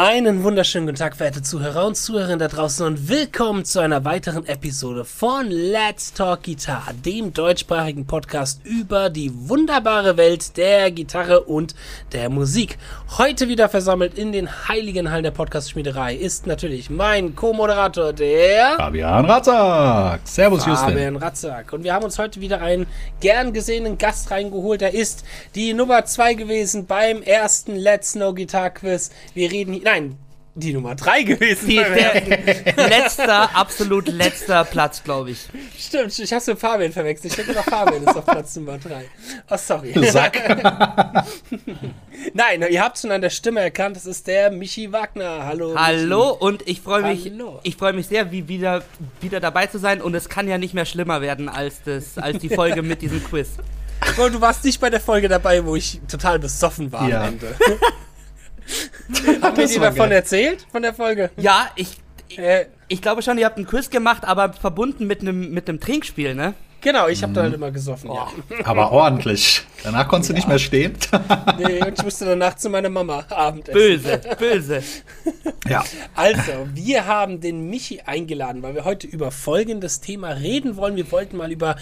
Einen wunderschönen guten Tag, verehrte Zuhörer und Zuhörerinnen da draußen und willkommen zu einer weiteren Episode von Let's Talk Guitar, dem deutschsprachigen Podcast über die wunderbare Welt der Gitarre und der Musik. Heute wieder versammelt in den heiligen Hallen der Podcast-Schmiederei ist natürlich mein Co-Moderator, der Fabian Ratzak. Servus, Justin. Fabian Ratzak. Und wir haben uns heute wieder einen gern gesehenen Gast reingeholt. Er ist die Nummer zwei gewesen beim ersten Let's Know Guitar Quiz. Wir reden hier nein, die Nummer 3 gewesen. Die, der letzter, absolut letzter Platz, glaube ich. Stimmt, ich habe mit Fabian verwechselt. Ich denke noch, Fabian ist auf Platz Nummer 3. Oh, sorry. Sack. Nein, ihr habt schon an der Stimme erkannt, das ist der Michi Wagner. Hallo. Hallo Michi. und ich freue mich, ich freue mich sehr, wie wieder, wieder dabei zu sein und es kann ja nicht mehr schlimmer werden als, das, als die Folge mit diesem Quiz. Du warst nicht bei der Folge dabei, wo ich total besoffen war ja. am Ende. Habt ihr dir davon erzählt, von der Folge? Ja, ich, ich, äh, ich, glaube schon, ihr habt einen Quiz gemacht, aber verbunden mit einem mit Trinkspiel, ne? Genau, ich habe mhm. da halt immer gesoffen, oh. ja. Aber ordentlich. Danach konntest ja. du nicht mehr stehen. nee, und ich musste danach zu meiner Mama Abendessen. Böse, böse. ja. Also, wir haben den Michi eingeladen, weil wir heute über folgendes Thema reden wollen. Wir wollten mal über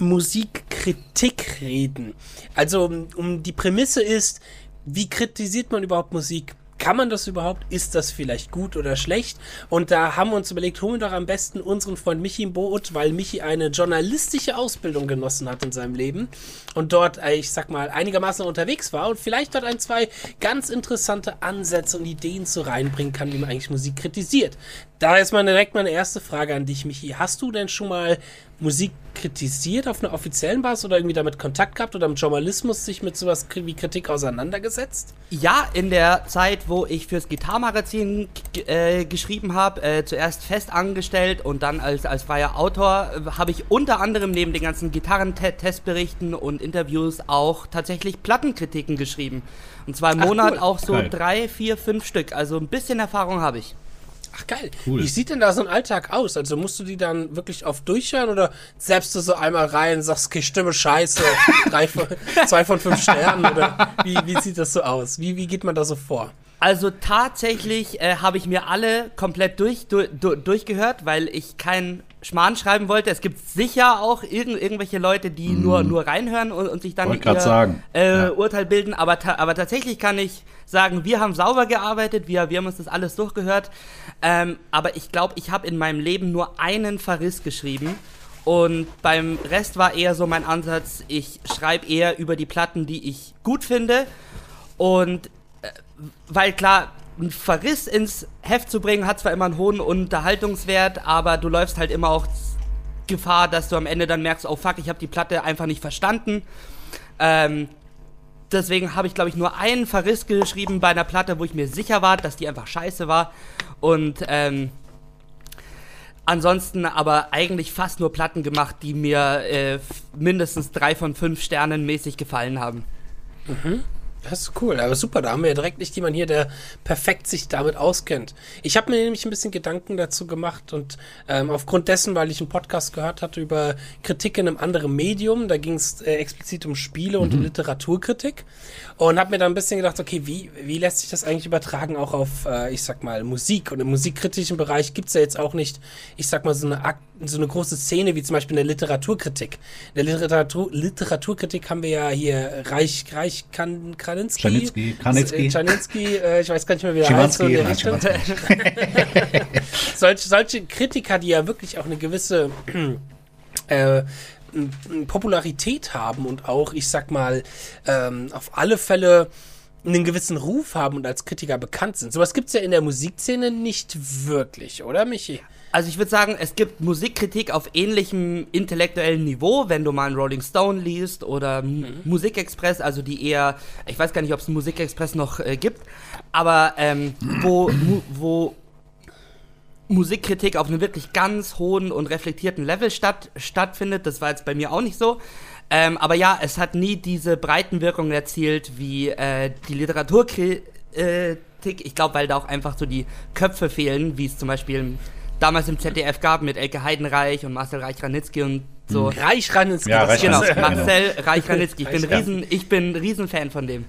Musikkritik reden. Also, um die Prämisse ist, wie kritisiert man überhaupt Musik? Kann man das überhaupt? Ist das vielleicht gut oder schlecht? Und da haben wir uns überlegt, holen wir doch am besten unseren Freund Michi im Boot, weil Michi eine journalistische Ausbildung genossen hat in seinem Leben und dort, äh, ich sag mal, einigermaßen unterwegs war und vielleicht dort ein, zwei ganz interessante Ansätze und Ideen zu reinbringen kann, wie man eigentlich Musik kritisiert. Da ist mal direkt meine erste Frage an dich, Michi. Hast du denn schon mal Musik kritisiert auf einer offiziellen Basis oder irgendwie damit Kontakt gehabt oder im Journalismus sich mit sowas wie Kritik auseinandergesetzt? Ja, in der Zeit, wo ich fürs Gitarrenmagazin äh, geschrieben habe, äh, zuerst fest angestellt und dann als, als freier Autor, äh, habe ich unter anderem neben den ganzen Gitarrentestberichten und Interviews auch tatsächlich Plattenkritiken geschrieben. Und zwar im Ach, Monat cool. auch so Geil. drei, vier, fünf Stück. Also ein bisschen Erfahrung habe ich. Ach geil. Cool. Wie sieht denn da so ein Alltag aus? Also musst du die dann wirklich oft durchhören oder selbst du so einmal rein, sagst, okay, Stimme scheiße, drei von, zwei von fünf Sternen oder wie, wie sieht das so aus? Wie, wie geht man da so vor? Also tatsächlich äh, habe ich mir alle komplett durch, du, du, durchgehört, weil ich keinen Schmarrn schreiben wollte. Es gibt sicher auch irgend, irgendwelche Leute, die mm. nur, nur reinhören und, und sich dann ihr äh, ja. Urteil bilden. Aber, ta aber tatsächlich kann ich sagen, wir haben sauber gearbeitet, wir, wir haben uns das alles durchgehört. Ähm, aber ich glaube, ich habe in meinem Leben nur einen Verriss geschrieben. Und beim Rest war eher so mein Ansatz, ich schreibe eher über die Platten, die ich gut finde. Und weil klar, ein Verriss ins Heft zu bringen, hat zwar immer einen hohen Unterhaltungswert, aber du läufst halt immer auch Gefahr, dass du am Ende dann merkst, oh fuck, ich habe die Platte einfach nicht verstanden. Ähm, deswegen habe ich, glaube ich, nur einen Verriss geschrieben bei einer Platte, wo ich mir sicher war, dass die einfach scheiße war. Und ähm, ansonsten aber eigentlich fast nur Platten gemacht, die mir äh, mindestens drei von fünf Sternen mäßig gefallen haben. Mhm. Das ist cool, aber super. Da haben wir ja direkt nicht jemanden hier, der perfekt sich damit auskennt. Ich habe mir nämlich ein bisschen Gedanken dazu gemacht und ähm, aufgrund dessen, weil ich einen Podcast gehört hatte über Kritik in einem anderen Medium, da ging es äh, explizit um Spiele und mhm. Literaturkritik und habe mir da ein bisschen gedacht, okay, wie, wie lässt sich das eigentlich übertragen auch auf, äh, ich sag mal, Musik? Und im musikkritischen Bereich gibt's ja jetzt auch nicht, ich sag mal, so eine, so eine große Szene wie zum Beispiel in der Literaturkritik. In der Literatur, Literaturkritik haben wir ja hier Reich, Reich kan, Kraninski. Czarnicki, Kraninski. Czarnicki, äh, ich weiß gar nicht mehr, wie er heißt. So solche, solche Kritiker, die ja wirklich auch eine gewisse äh, Popularität haben und auch, ich sag mal, ähm, auf alle Fälle einen gewissen Ruf haben und als Kritiker bekannt sind. Sowas gibt es ja in der Musikszene nicht wirklich, oder Michi? Also ich würde sagen, es gibt Musikkritik auf ähnlichem intellektuellen Niveau, wenn du mal einen Rolling Stone liest oder mhm. Musikexpress, also die eher, ich weiß gar nicht, ob es Musikexpress noch äh, gibt, aber ähm, wo, wo Musikkritik auf einem wirklich ganz hohen und reflektierten Level statt, stattfindet. Das war jetzt bei mir auch nicht so. Ähm, aber ja, es hat nie diese Breitenwirkung erzielt wie äh, die Literaturkritik. Ich glaube, weil da auch einfach so die Köpfe fehlen, wie es zum Beispiel damals im ZDF gab mit Elke Heidenreich und Marcel Reich-Ranitzky und so. Reich-Ranitzky, ja, Reich genau. Marcel Reich-Ranitzky. Ich bin, riesen, ich bin Riesenfan von dem.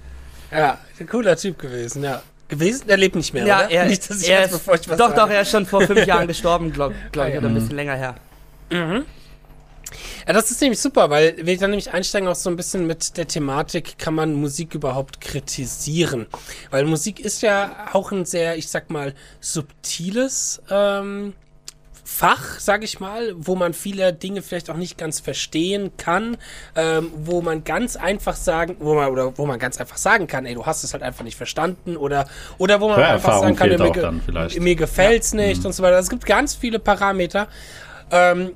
Ja, ein cooler Typ gewesen, ja. gewesen? Er lebt nicht mehr, Ja, oder? er, nicht, dass ich er jetzt, ist, bevor ich was doch, sage. doch, er ist schon vor fünf Jahren gestorben, glaube glaub ich, oder ein ja. bisschen länger her. Ja, das ist nämlich super, weil wir dann nämlich einsteigen auch so ein bisschen mit der Thematik, kann man Musik überhaupt kritisieren? Weil Musik ist ja auch ein sehr, ich sag mal, subtiles ähm, Fach, sag ich mal, wo man viele Dinge vielleicht auch nicht ganz verstehen kann, ähm, wo man ganz einfach sagen, wo man oder wo man ganz einfach sagen kann, ey, du hast es halt einfach nicht verstanden oder oder wo man einfach Hörerfahrung sagen kann, mir, ge- mir gefällt's nicht und so weiter. Es gibt ganz viele Parameter. Ähm,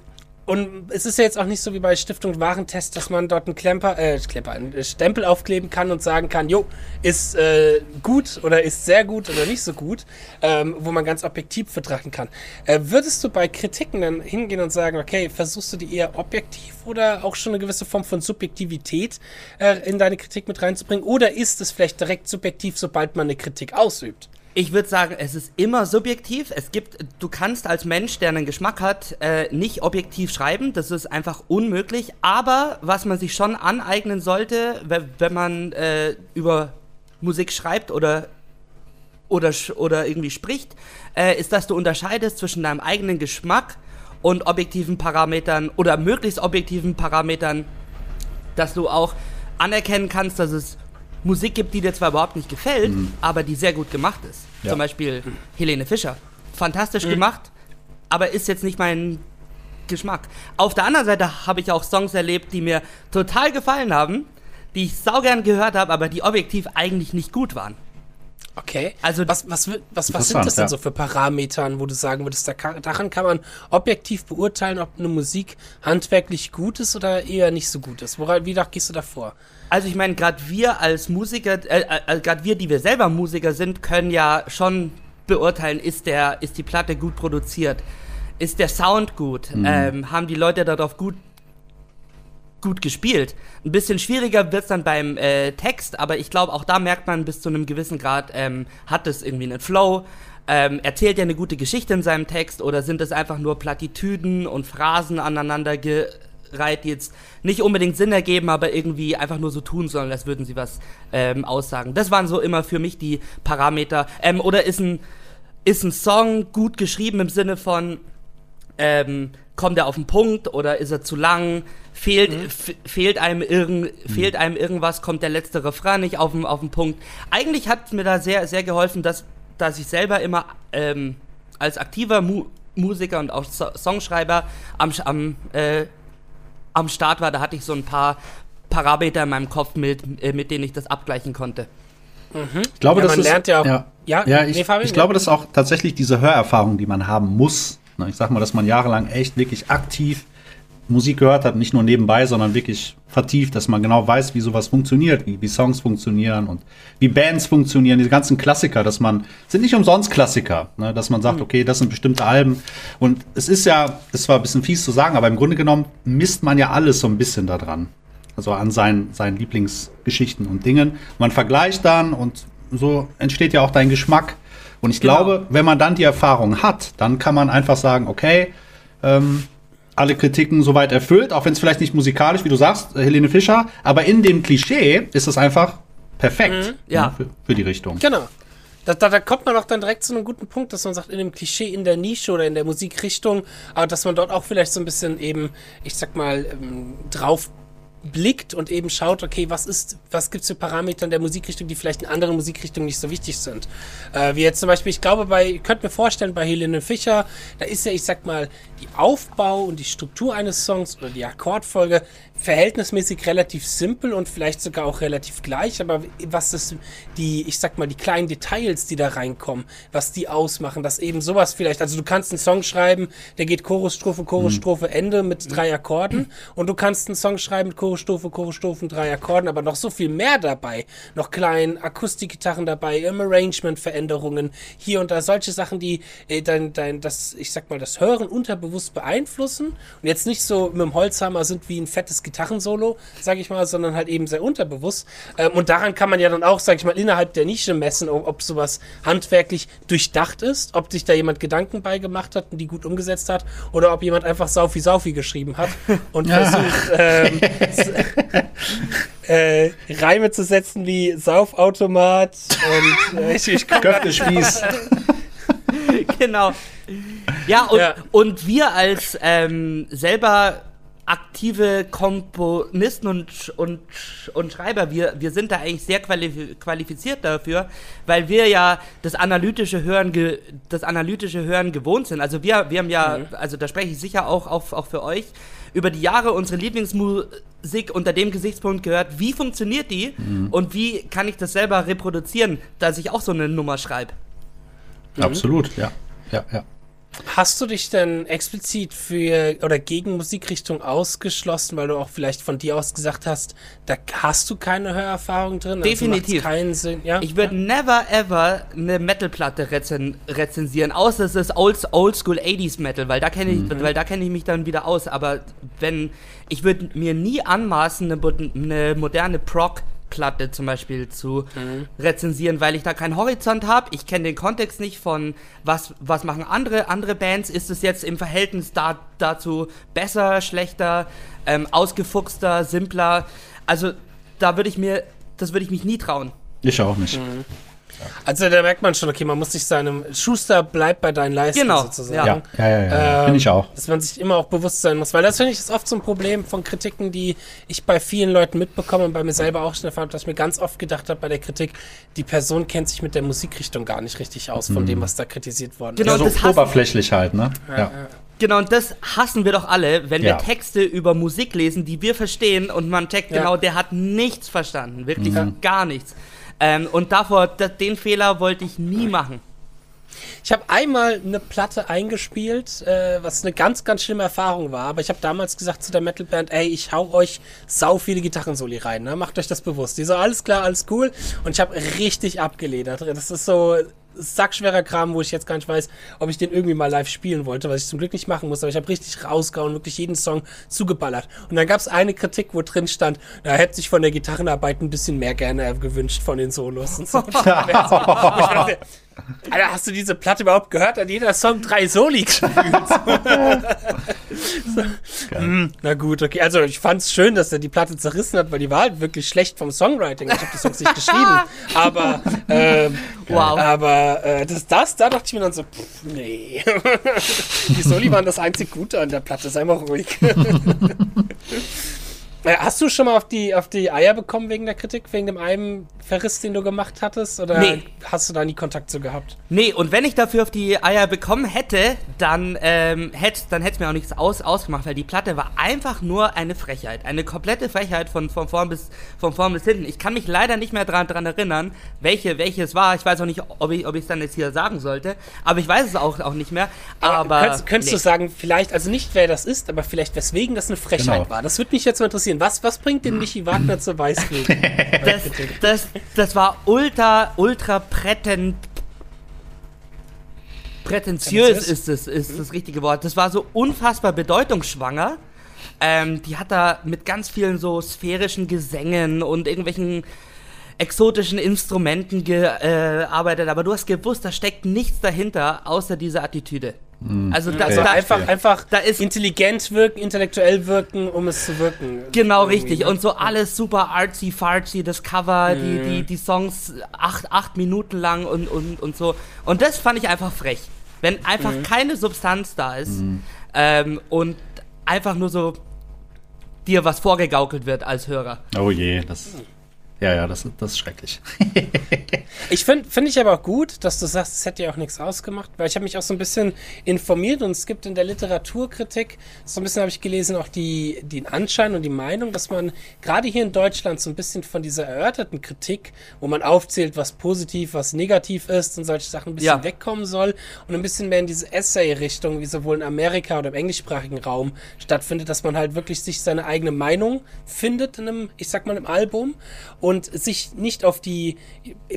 und es ist ja jetzt auch nicht so wie bei Stiftung Warentest, dass man dort einen Klemper, äh, Klemper, einen Stempel aufkleben kann und sagen kann, jo, ist äh, gut oder ist sehr gut oder nicht so gut, ähm, wo man ganz objektiv betrachten kann. Äh, würdest du bei Kritiken dann hingehen und sagen, okay, versuchst du die eher objektiv oder auch schon eine gewisse Form von Subjektivität äh, in deine Kritik mit reinzubringen? Oder ist es vielleicht direkt subjektiv, sobald man eine Kritik ausübt? Ich würde sagen, es ist immer subjektiv. Es gibt, du kannst als Mensch, der einen Geschmack hat, äh, nicht objektiv schreiben. Das ist einfach unmöglich. Aber was man sich schon aneignen sollte, wenn, man äh, über Musik schreibt oder oder oder irgendwie spricht, äh, ist, dass du unterscheidest zwischen deinem eigenen Geschmack und objektiven Parametern oder möglichst objektiven Parametern, dass du auch anerkennen kannst, dass es Musik gibt, die dir zwar überhaupt nicht gefällt, aber die sehr gut gemacht ist. Ja. Zum Beispiel Helene Fischer. Fantastisch gemacht, aber ist jetzt nicht mein Geschmack. Auf der anderen Seite habe ich auch Songs erlebt, die mir total gefallen haben, die ich saugern gehört habe, aber die objektiv eigentlich nicht gut waren. Okay. Also- was, was, was, was sind das denn ja. so für Parametern, wo du sagen würdest, da kann, daran kann man objektiv beurteilen, ob eine Musik handwerklich gut ist oder eher nicht so gut ist? Woran, wie gehst du da vor? Also ich meine, gerade wir als Musiker, äh, äh, gerade wir, die wir selber Musiker sind, können ja schon beurteilen, ist der, ist die Platte gut produziert, ist der Sound gut, ähm, haben die Leute darauf gut gut gespielt. Ein bisschen schwieriger wird's dann beim äh, Text, aber ich glaube, auch da merkt man bis zu einem gewissen Grad, ähm, hat es irgendwie einen Flow, ähm, erzählt er eine gute Geschichte in seinem Text oder sind es einfach nur Plattitüden und Phrasen aneinandergereiht, die jetzt nicht unbedingt Sinn ergeben, aber irgendwie einfach nur so tun sollen, als würden sie was ähm, aussagen. Das waren so immer für mich die Parameter. Ähm, oder ist ein, ist ein Song gut geschrieben im Sinne von, ähm, kommt er auf den Punkt oder ist er zu lang? Fehlt, f- fehlt, einem irgend, fehlt einem irgendwas? Kommt der letzte Refrain nicht auf den, auf den Punkt? Eigentlich hat mir da sehr, sehr geholfen, dass, dass ich selber immer ähm, als aktiver Mu Musiker und auch so Songschreiber am, am, äh, am Start war. Da hatte ich so ein paar Parameter in meinem Kopf, mit, äh, mit denen ich das abgleichen konnte. Ich glaube, Ja, das man ist, lernt ja auch- Ja, Ja, ja, nee, ich, Fabian, ich glaube, das ist auch tatsächlich diese Hörerfahrung, die man haben muss. Ne, Ich sag mal, dass man jahrelang echt wirklich aktiv Musik gehört hat, nicht nur nebenbei, sondern wirklich vertieft, dass man genau weiß, wie sowas funktioniert, wie, wie Songs funktionieren und wie Bands funktionieren, diese ganzen Klassiker, dass man, sind nicht umsonst Klassiker, ne, dass man sagt, okay, das sind bestimmte Alben. Und es ist ja, es war ein bisschen fies zu sagen, aber im Grunde genommen misst man ja alles so ein bisschen da dran. Also an seinen, seinen Lieblingsgeschichten und Dingen. Man vergleicht dann und so entsteht ja auch dein Geschmack. Und ich Genau. glaube, wenn man dann die Erfahrung hat, dann kann man einfach sagen, okay, ähm, alle Kritiken soweit erfüllt, auch wenn es vielleicht nicht musikalisch, wie du sagst, äh, Helene Fischer, aber in dem Klischee ist es einfach perfekt Ja. ne, für, für die Richtung. Genau. Da, da, da kommt man auch dann direkt zu einem guten Punkt, dass man sagt, in dem Klischee in der Nische oder in der Musikrichtung, aber dass man dort auch vielleicht so ein bisschen eben, ich sag mal, ähm, drauf blickt und eben schaut, okay, was ist, was gibt's für Parameter in der Musikrichtung, die vielleicht in anderen Musikrichtungen nicht so wichtig sind. Äh, wie jetzt zum Beispiel, ich glaube, bei, ihr könnt mir vorstellen, bei Helene Fischer, da ist ja, ich sag mal, die Aufbau und die Struktur eines Songs oder die Akkordfolge verhältnismäßig relativ simpel und vielleicht sogar auch relativ gleich, aber was das, die, ich sag mal, die kleinen Details, die da reinkommen, was die ausmachen, dass eben sowas vielleicht, also du kannst einen Song schreiben, der geht Chorusstrophe, Chorusstrophe, Ende mit drei Akkorden. Und du kannst einen Song schreiben mit Chorusstrophe, Chorusstrophen, drei Akkorden, aber noch so viel mehr dabei, noch kleinen Akustikgitarren dabei, im Arrangement Veränderungen, hier und da, solche Sachen, die äh, dein, dein, das, ich sag mal, das Hören unterbewusst beeinflussen. Und jetzt nicht so mit dem Holzhammer sind wie ein fettes Gitarrensolo, sag ich mal, sondern halt eben sehr unterbewusst. Ähm, und daran kann man ja dann auch, sag ich mal, innerhalb der Nische messen, ob, ob sowas handwerklich durchdacht ist, ob sich da jemand Gedanken beigemacht hat und die gut umgesetzt hat, oder ob jemand einfach Saufi Saufi geschrieben hat und versucht, ähm, äh, Reime zu setzen wie Saufautomat und äh, ich, ich Köftespieß. genau. Ja und, ja. und wir als ähm, selber aktive Komponisten und, und, und Schreiber, wir, wir sind da eigentlich sehr qualifiziert dafür, weil wir ja das analytische Hören, das analytische Hören gewohnt sind. Also wir, wir haben ja, mhm. also da spreche ich sicher auch, auch, auch für euch, über die Jahre unsere Lieblingsmusik unter dem Gesichtspunkt gehört, wie funktioniert die mhm. und wie kann ich das selber reproduzieren, dass ich auch so eine Nummer schreibe. Mhm. Absolut, ja. Ja, ja. Hast du dich denn explizit für oder gegen Musikrichtung ausgeschlossen, weil du auch vielleicht von dir aus gesagt hast, da hast du keine Hörerfahrung drin? Also Definitiv. Also keinen Sinn. Ja? Ich würde ja. never ever eine Metalplatte rezen rezensieren, außer es ist Old, old School 80s Metal, weil da kenne ich, mhm. weil da kenne ich mich dann wieder aus. Aber wenn ich würde mir nie anmaßen, eine, eine moderne Prog Platte zum Beispiel zu mhm. rezensieren, weil ich da keinen Horizont habe. Ich kenne den Kontext nicht von was, was machen andere, andere Bands. Ist es jetzt im Verhältnis da, dazu besser, schlechter, ähm, ausgefuchster, simpler? Also da würde ich mir, das würde ich mich nie trauen. Ich auch nicht. Mhm. Also da merkt man schon, okay, man muss sich seinem Schuster bleibt bei deinen Leisten genau. sozusagen. Ja, ja, ja, ja. Ähm, finde ich auch. Dass man sich immer auch bewusst sein muss, weil das finde ich ist oft so ein Problem von Kritiken, die ich bei vielen Leuten mitbekomme und bei mir selber auch schon erfahren habe, dass ich mir ganz oft gedacht habe bei der Kritik, die Person kennt sich mit der Musikrichtung gar nicht richtig aus von mhm. dem, was da kritisiert worden genau, ist. Genau, so oberflächlich halt, ne? ja. ja. Genau, und das hassen wir doch alle, wenn ja. wir Texte über Musik lesen, die wir verstehen und man checkt ja. genau, der hat nichts verstanden, wirklich mhm. gar nichts. Ähm, und davor, den Fehler wollte ich nie machen. Ich habe einmal eine Platte eingespielt, äh, was eine ganz, ganz schlimme Erfahrung war. Aber ich habe damals gesagt zu der Metalband, ey, ich hau euch sau viele Gitarrensoli rein. Ne? Macht euch das bewusst. Die so, alles klar, alles cool. Und ich habe richtig abgeledert. Das ist so sackschwerer Kram, wo ich jetzt gar nicht weiß, ob ich den irgendwie mal live spielen wollte, was ich zum Glück nicht machen muss, aber ich habe richtig rausgehauen, wirklich jeden Song zugeballert. Und dann gab es eine Kritik, wo drin stand, da hätte sich von der Gitarrenarbeit ein bisschen mehr gerne gewünscht von den Solos und so. Alter, hast du diese Platte überhaupt gehört? Hat jeder Song drei Soli gespielt. so. mm, na gut, okay. Also ich fand es schön, dass er die Platte zerrissen hat, weil die war halt wirklich schlecht vom Songwriting. Ich habe die Songs nicht geschrieben. Aber, ähm, wow. aber äh, das, das, da dachte ich mir dann so, pff, nee. die Soli waren das einzig Gute an der Platte, sei mal ruhig. Äh, hast du schon mal auf die, auf die Eier bekommen wegen der Kritik, wegen dem einen Verriss, den du gemacht hattest? Oder nee. hast du da nie Kontakt zu gehabt? Nee, und wenn ich dafür auf die Eier bekommen hätte, dann ähm, hätte dann es mir auch nichts aus, ausgemacht, weil die Platte war einfach nur eine Frechheit. Eine komplette Frechheit von, von, vorn, bis, von vorn bis hinten. Ich kann mich leider nicht mehr daran dran erinnern, welche, welche es war. Ich weiß auch nicht, ob ich es dann jetzt hier sagen sollte, aber ich weiß es auch, auch nicht mehr. Aber, aber könntest, könntest nee. du sagen, vielleicht, also nicht wer das ist, aber vielleicht weswegen das eine Frechheit genau. war? Das würde mich jetzt mal interessieren. Was, was bringt den Michi Wagner zur Weißglut? das, das, das war ultra, ultra prätent, prätentiös ist es, ist das richtige Wort. Das war so unfassbar bedeutungsschwanger. Ähm, die hat da mit ganz vielen so sphärischen Gesängen und irgendwelchen exotischen Instrumenten gearbeitet, äh, aber du hast gewusst, da steckt nichts dahinter, außer dieser Attitüde. Mhm. Also, da, also da, einfach, einfach da ist intelligent wirken, intellektuell wirken, um es zu wirken. Genau, richtig. Ne? Und so alles super artsy, fartsy, das Cover, mhm. die, die, die Songs acht, acht Minuten lang und, und, und so. Und das fand ich einfach frech. Wenn einfach mhm. keine Substanz da ist mhm. ähm, und einfach nur so dir was vorgegaukelt wird als Hörer. Oh je, das ja, ja, das, das ist schrecklich. ich finde find ich aber auch gut, dass du sagst, es hätte ja auch nichts ausgemacht, weil ich habe mich auch so ein bisschen informiert und es gibt in der Literaturkritik, so ein bisschen habe ich gelesen, auch die, den Anschein und die Meinung, dass man gerade hier in Deutschland so ein bisschen von dieser erörterten Kritik, wo man aufzählt, was positiv, was negativ ist und solche Sachen ein bisschen ja. wegkommen soll und ein bisschen mehr in diese Essay-Richtung, wie sowohl in Amerika oder im englischsprachigen Raum stattfindet, dass man halt wirklich sich seine eigene Meinung findet in einem, ich sag mal, im Album und sich nicht auf die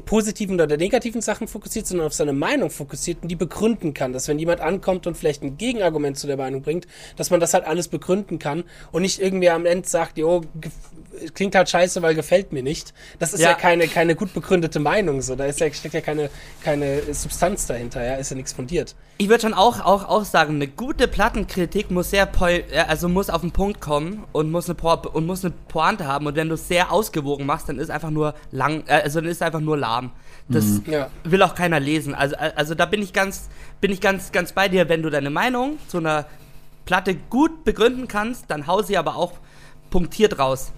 positiven oder negativen Sachen fokussiert, sondern auf seine Meinung fokussiert und die begründen kann. Dass wenn jemand ankommt und vielleicht ein Gegenargument zu der Meinung bringt, dass man das halt alles begründen kann und nicht irgendwie am Ende sagt, jo, klingt halt scheiße, weil gefällt mir nicht. Das ist ja, ja keine, keine gut begründete Meinung, so. Da ist ja, steckt ja keine, keine Substanz dahinter, ja, ist ja nichts fundiert. Ich würde schon auch, auch, auch sagen, eine gute Plattenkritik muss sehr, also muss auf den Punkt kommen und muss eine, po und muss eine Pointe haben. Und wenn du es sehr ausgewogen machst, dann ist einfach nur lang, äh, also dann ist einfach nur lahm. Das mhm. ja. will auch keiner lesen. Also, also da bin ich ganz, bin ich ganz, ganz bei dir, wenn du deine Meinung zu einer Platte gut begründen kannst, dann hau sie aber auch punktiert raus.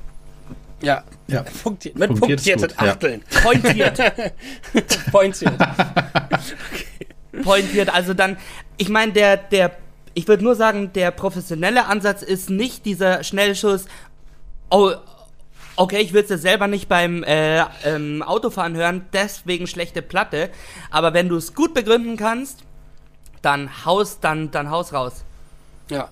Ja, ja. Punktiert, mit punktierten gut, Achteln. Ja. Pointiert. Pointiert. okay. Pointiert, also dann, ich meine, der, der, ich würde nur sagen, der professionelle Ansatz ist nicht dieser Schnellschuss, oh, okay, ich würde es ja selber nicht beim äh, ähm, Autofahren hören, deswegen schlechte Platte, aber wenn du es gut begründen kannst, dann haus, dann, dann haus raus. Ja.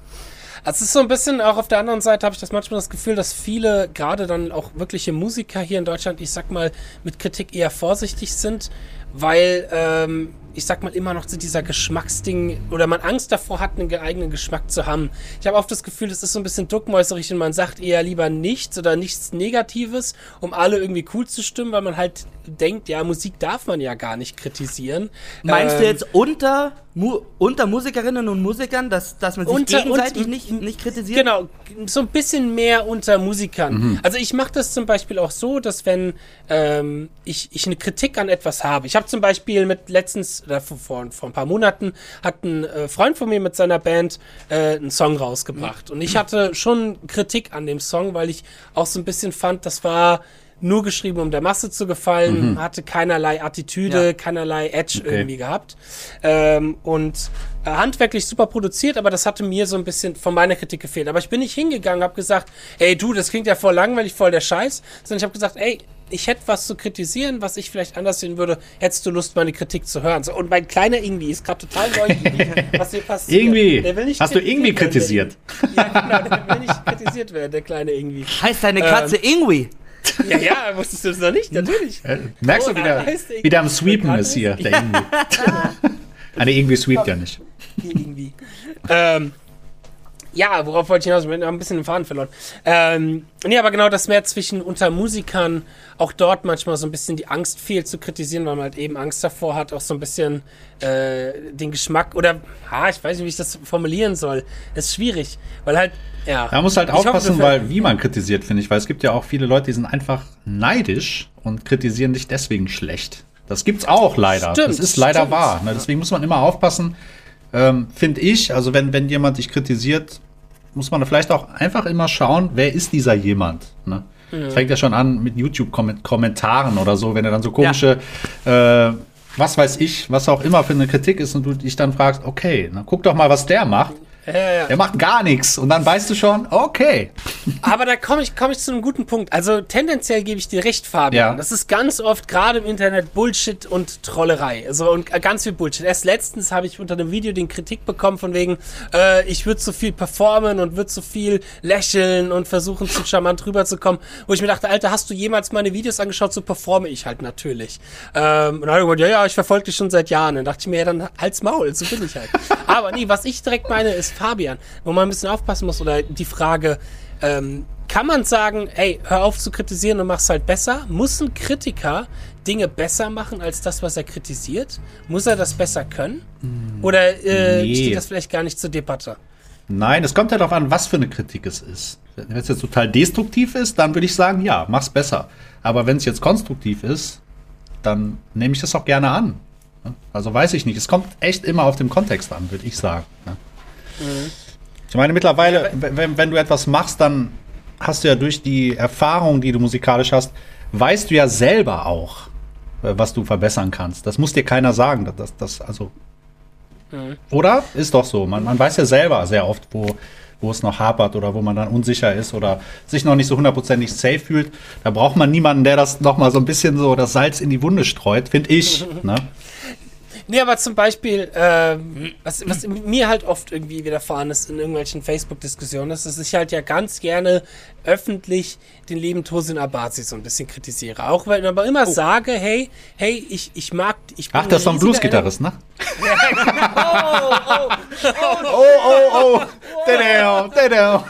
Also es ist so ein bisschen, auch auf der anderen Seite habe ich das manchmal das Gefühl, dass viele, gerade dann auch wirkliche Musiker hier in Deutschland, ich sag mal, mit Kritik eher vorsichtig sind, weil ähm, ich sag mal, immer noch zu dieser Geschmacksding oder man Angst davor hat, einen eigenen Geschmack zu haben. Ich habe oft das Gefühl, das ist so ein bisschen duckmäuserig und man sagt eher lieber nichts oder nichts Negatives, um alle irgendwie cool zu stimmen, weil man halt denkt, ja, Musik darf man ja gar nicht kritisieren. Meinst ähm, du jetzt unter, mu unter Musikerinnen und Musikern, dass, dass man sich unter, gegenseitig und, nicht, nicht kritisiert? Genau, so ein bisschen mehr unter Musikern. Mhm. Also ich mache das zum Beispiel auch so, dass wenn ähm, ich, ich eine Kritik an etwas habe, ich habe zum Beispiel mit letztens, vor, vor ein paar Monaten, hat ein äh, Freund von mir mit seiner Band äh, einen Song rausgebracht. Mhm. Und ich hatte schon Kritik an dem Song, weil ich auch so ein bisschen fand, das war nur geschrieben, um der Masse zu gefallen, mhm. hatte keinerlei Attitüde, ja. keinerlei Edge okay. irgendwie gehabt. Ähm, und äh, handwerklich super produziert, aber das hatte mir so ein bisschen von meiner Kritik gefehlt. Aber ich bin nicht hingegangen, habe gesagt, ey du, das klingt ja voll langweilig, voll der Scheiß, sondern ich habe gesagt, ey, ich hätte was zu kritisieren, was ich vielleicht anders sehen würde. Hättest du Lust, meine Kritik zu hören? So, und mein kleiner irgendwie ist gerade total neugierig, was hier passiert. Irgendwie. Hast du irgendwie kritisiert? Der, ja, genau, der will nicht kritisiert werden, der kleine irgendwie. Heißt deine Katze ähm, Ingwi? Ja, ja, wusstest du das noch nicht? Natürlich. Äh, merkst du, wie der, wie der am Sweepen ist hier, der. Ingwi. ah, ne, Ingwi sweept ja nicht. Irgendwie. ähm, ja, worauf wollte ich hinaus? Wir haben ein bisschen den Faden verloren. Ähm, nee, aber genau das mehr zwischen unter Musikern, auch dort manchmal so ein bisschen die Angst fehlt zu kritisieren, weil man halt eben Angst davor hat, auch so ein bisschen äh, den Geschmack oder, ah, ich weiß nicht, wie ich das formulieren soll. Das ist schwierig, weil halt, ja. Man muss halt aufpassen, hoffe, weil wie man kritisiert, finde ich, weil es gibt ja auch viele Leute, die sind einfach neidisch und kritisieren dich deswegen schlecht. Das gibt's auch leider. Stimmt, das ist leider stimmt. wahr. Ne? Deswegen muss man immer aufpassen, ähm, finde ich, also wenn, wenn jemand dich kritisiert, muss man vielleicht auch einfach immer schauen, wer ist dieser jemand. Ne? Mhm. Fängt ja schon an mit YouTube-Kommentaren oder so, wenn er dann so komische, ja. äh, was weiß ich, was auch immer für eine Kritik ist und du dich dann fragst, okay, dann guck doch mal, was der macht. Ja, ja. Der macht gar nichts und dann weißt du schon, okay. Aber da komme ich, komm ich zu einem guten Punkt. Also tendenziell gebe ich dir recht, Fabian. Ja. Das ist ganz oft gerade im Internet Bullshit und Trollerei. Also und ganz viel Bullshit. Erst letztens habe ich unter einem Video den Kritik bekommen von wegen, äh, ich würde zu viel performen und würde zu viel lächeln und versuchen zu charmant rüberzukommen. Wo ich mir dachte, Alter, hast du jemals meine Videos angeschaut? So performe ich halt natürlich. Ähm, und dann habe ich gesagt, ja, ja, ich verfolge dich schon seit Jahren. Dann dachte ich mir, ja, dann halt's Maul, so bin ich halt. Aber nee, was ich direkt meine, ist Fabian, wo man ein bisschen aufpassen muss oder die Frage, ähm, kann man sagen, hey, hör auf zu kritisieren und mach's halt besser? Muss ein Kritiker Dinge besser machen als das, was er kritisiert? Muss er das besser können? Hm, oder äh, nee. steht das vielleicht gar nicht zur Debatte? Nein, es kommt ja darauf an, was für eine Kritik es ist. Wenn es jetzt total destruktiv ist, dann würde ich sagen, ja, mach's besser. Aber wenn es jetzt konstruktiv ist, dann nehme ich das auch gerne an. Also weiß ich nicht. Es kommt echt immer auf den Kontext an, würde ich sagen. Mhm. Ich meine, mittlerweile, wenn, wenn du etwas machst, dann hast du ja durch die Erfahrung, die du musikalisch hast, weißt du ja selber auch, äh, was du verbessern kannst. Das muss dir keiner sagen. Das, das, also. Mhm. Oder? Ist doch so. Man, man weiß ja selber sehr oft, wo, wo es noch hapert oder wo man dann unsicher ist oder sich noch nicht so hundertprozentig safe fühlt. Da braucht man niemanden, der das noch mal so ein bisschen so das Salz in die Wunde streut, finde ich. ne? Nee, aber zum Beispiel, äh, was, was mir halt oft irgendwie widerfahren ist in irgendwelchen Facebook-Diskussionen, ist, dass ich halt ja ganz gerne öffentlich den lieben Tosin Abasi so ein bisschen kritisiere. Auch wenn ich aber immer oh. sage, hey, hey, ich, ich mag. Ich Ach, das ist so ein Blues-Gitarrist, ne? oh, oh, oh, oh, oh, oh, Ja,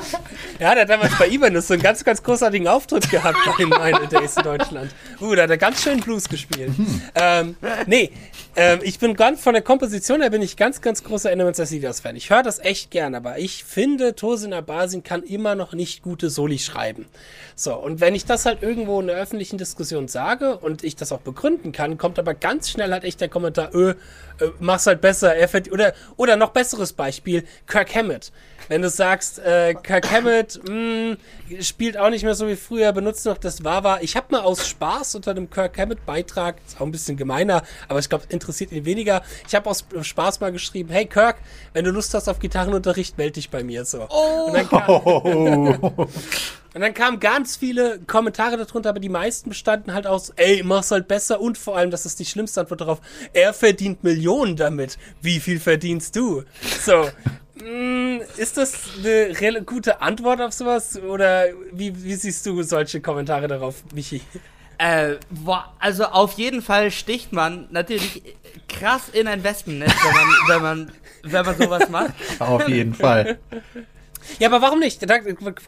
der hat damals bei Ibanus so einen ganz, ganz großartigen Auftritt gehabt bei Nine Days in Deutschland. Uh, da hat er ganz schön Blues gespielt. Hm. Ähm, nee, ähm, ich bin ganz, von der Komposition her bin ich ganz, ganz großer Elements Asidios-Fan. Ich höre das echt gern, aber ich finde, Tosin Abasin kann immer noch nicht gute Soli schreiben. So, und wenn ich das halt irgendwo in der öffentlichen Diskussion sage und ich das auch begründen kann, kommt aber ganz schnell halt echt der Kommentar, öh, äh, mach's halt besser, er oder, oder noch besseres Beispiel, Kirk Hammett. Wenn du sagst, äh, Kirk Hammett mh, hm, spielt auch nicht mehr so wie früher, benutzt noch das Wawa. Ich habe mal aus Spaß unter dem Kirk Hammett Beitrag, ist auch ein bisschen gemeiner, aber ich glaube, interessiert ihn weniger. Ich habe aus Spaß mal geschrieben, hey Kirk, wenn du Lust hast auf Gitarrenunterricht, melde dich bei mir so. Oh. Und, dann kam, und dann kamen ganz viele Kommentare darunter, aber die meisten bestanden halt aus, ey, mach's halt besser und vor allem, das ist die schlimmste Antwort darauf, er verdient Millionen damit. Wie viel verdienst du? So, ist das eine gute Antwort auf sowas? Oder wie, wie siehst du solche Kommentare darauf, Michi? Äh, boah, also auf jeden Fall sticht man natürlich krass in ein Wespennetz, wenn man, wenn man, wenn man sowas macht. Auf jeden Fall. Ja, aber warum nicht? Da,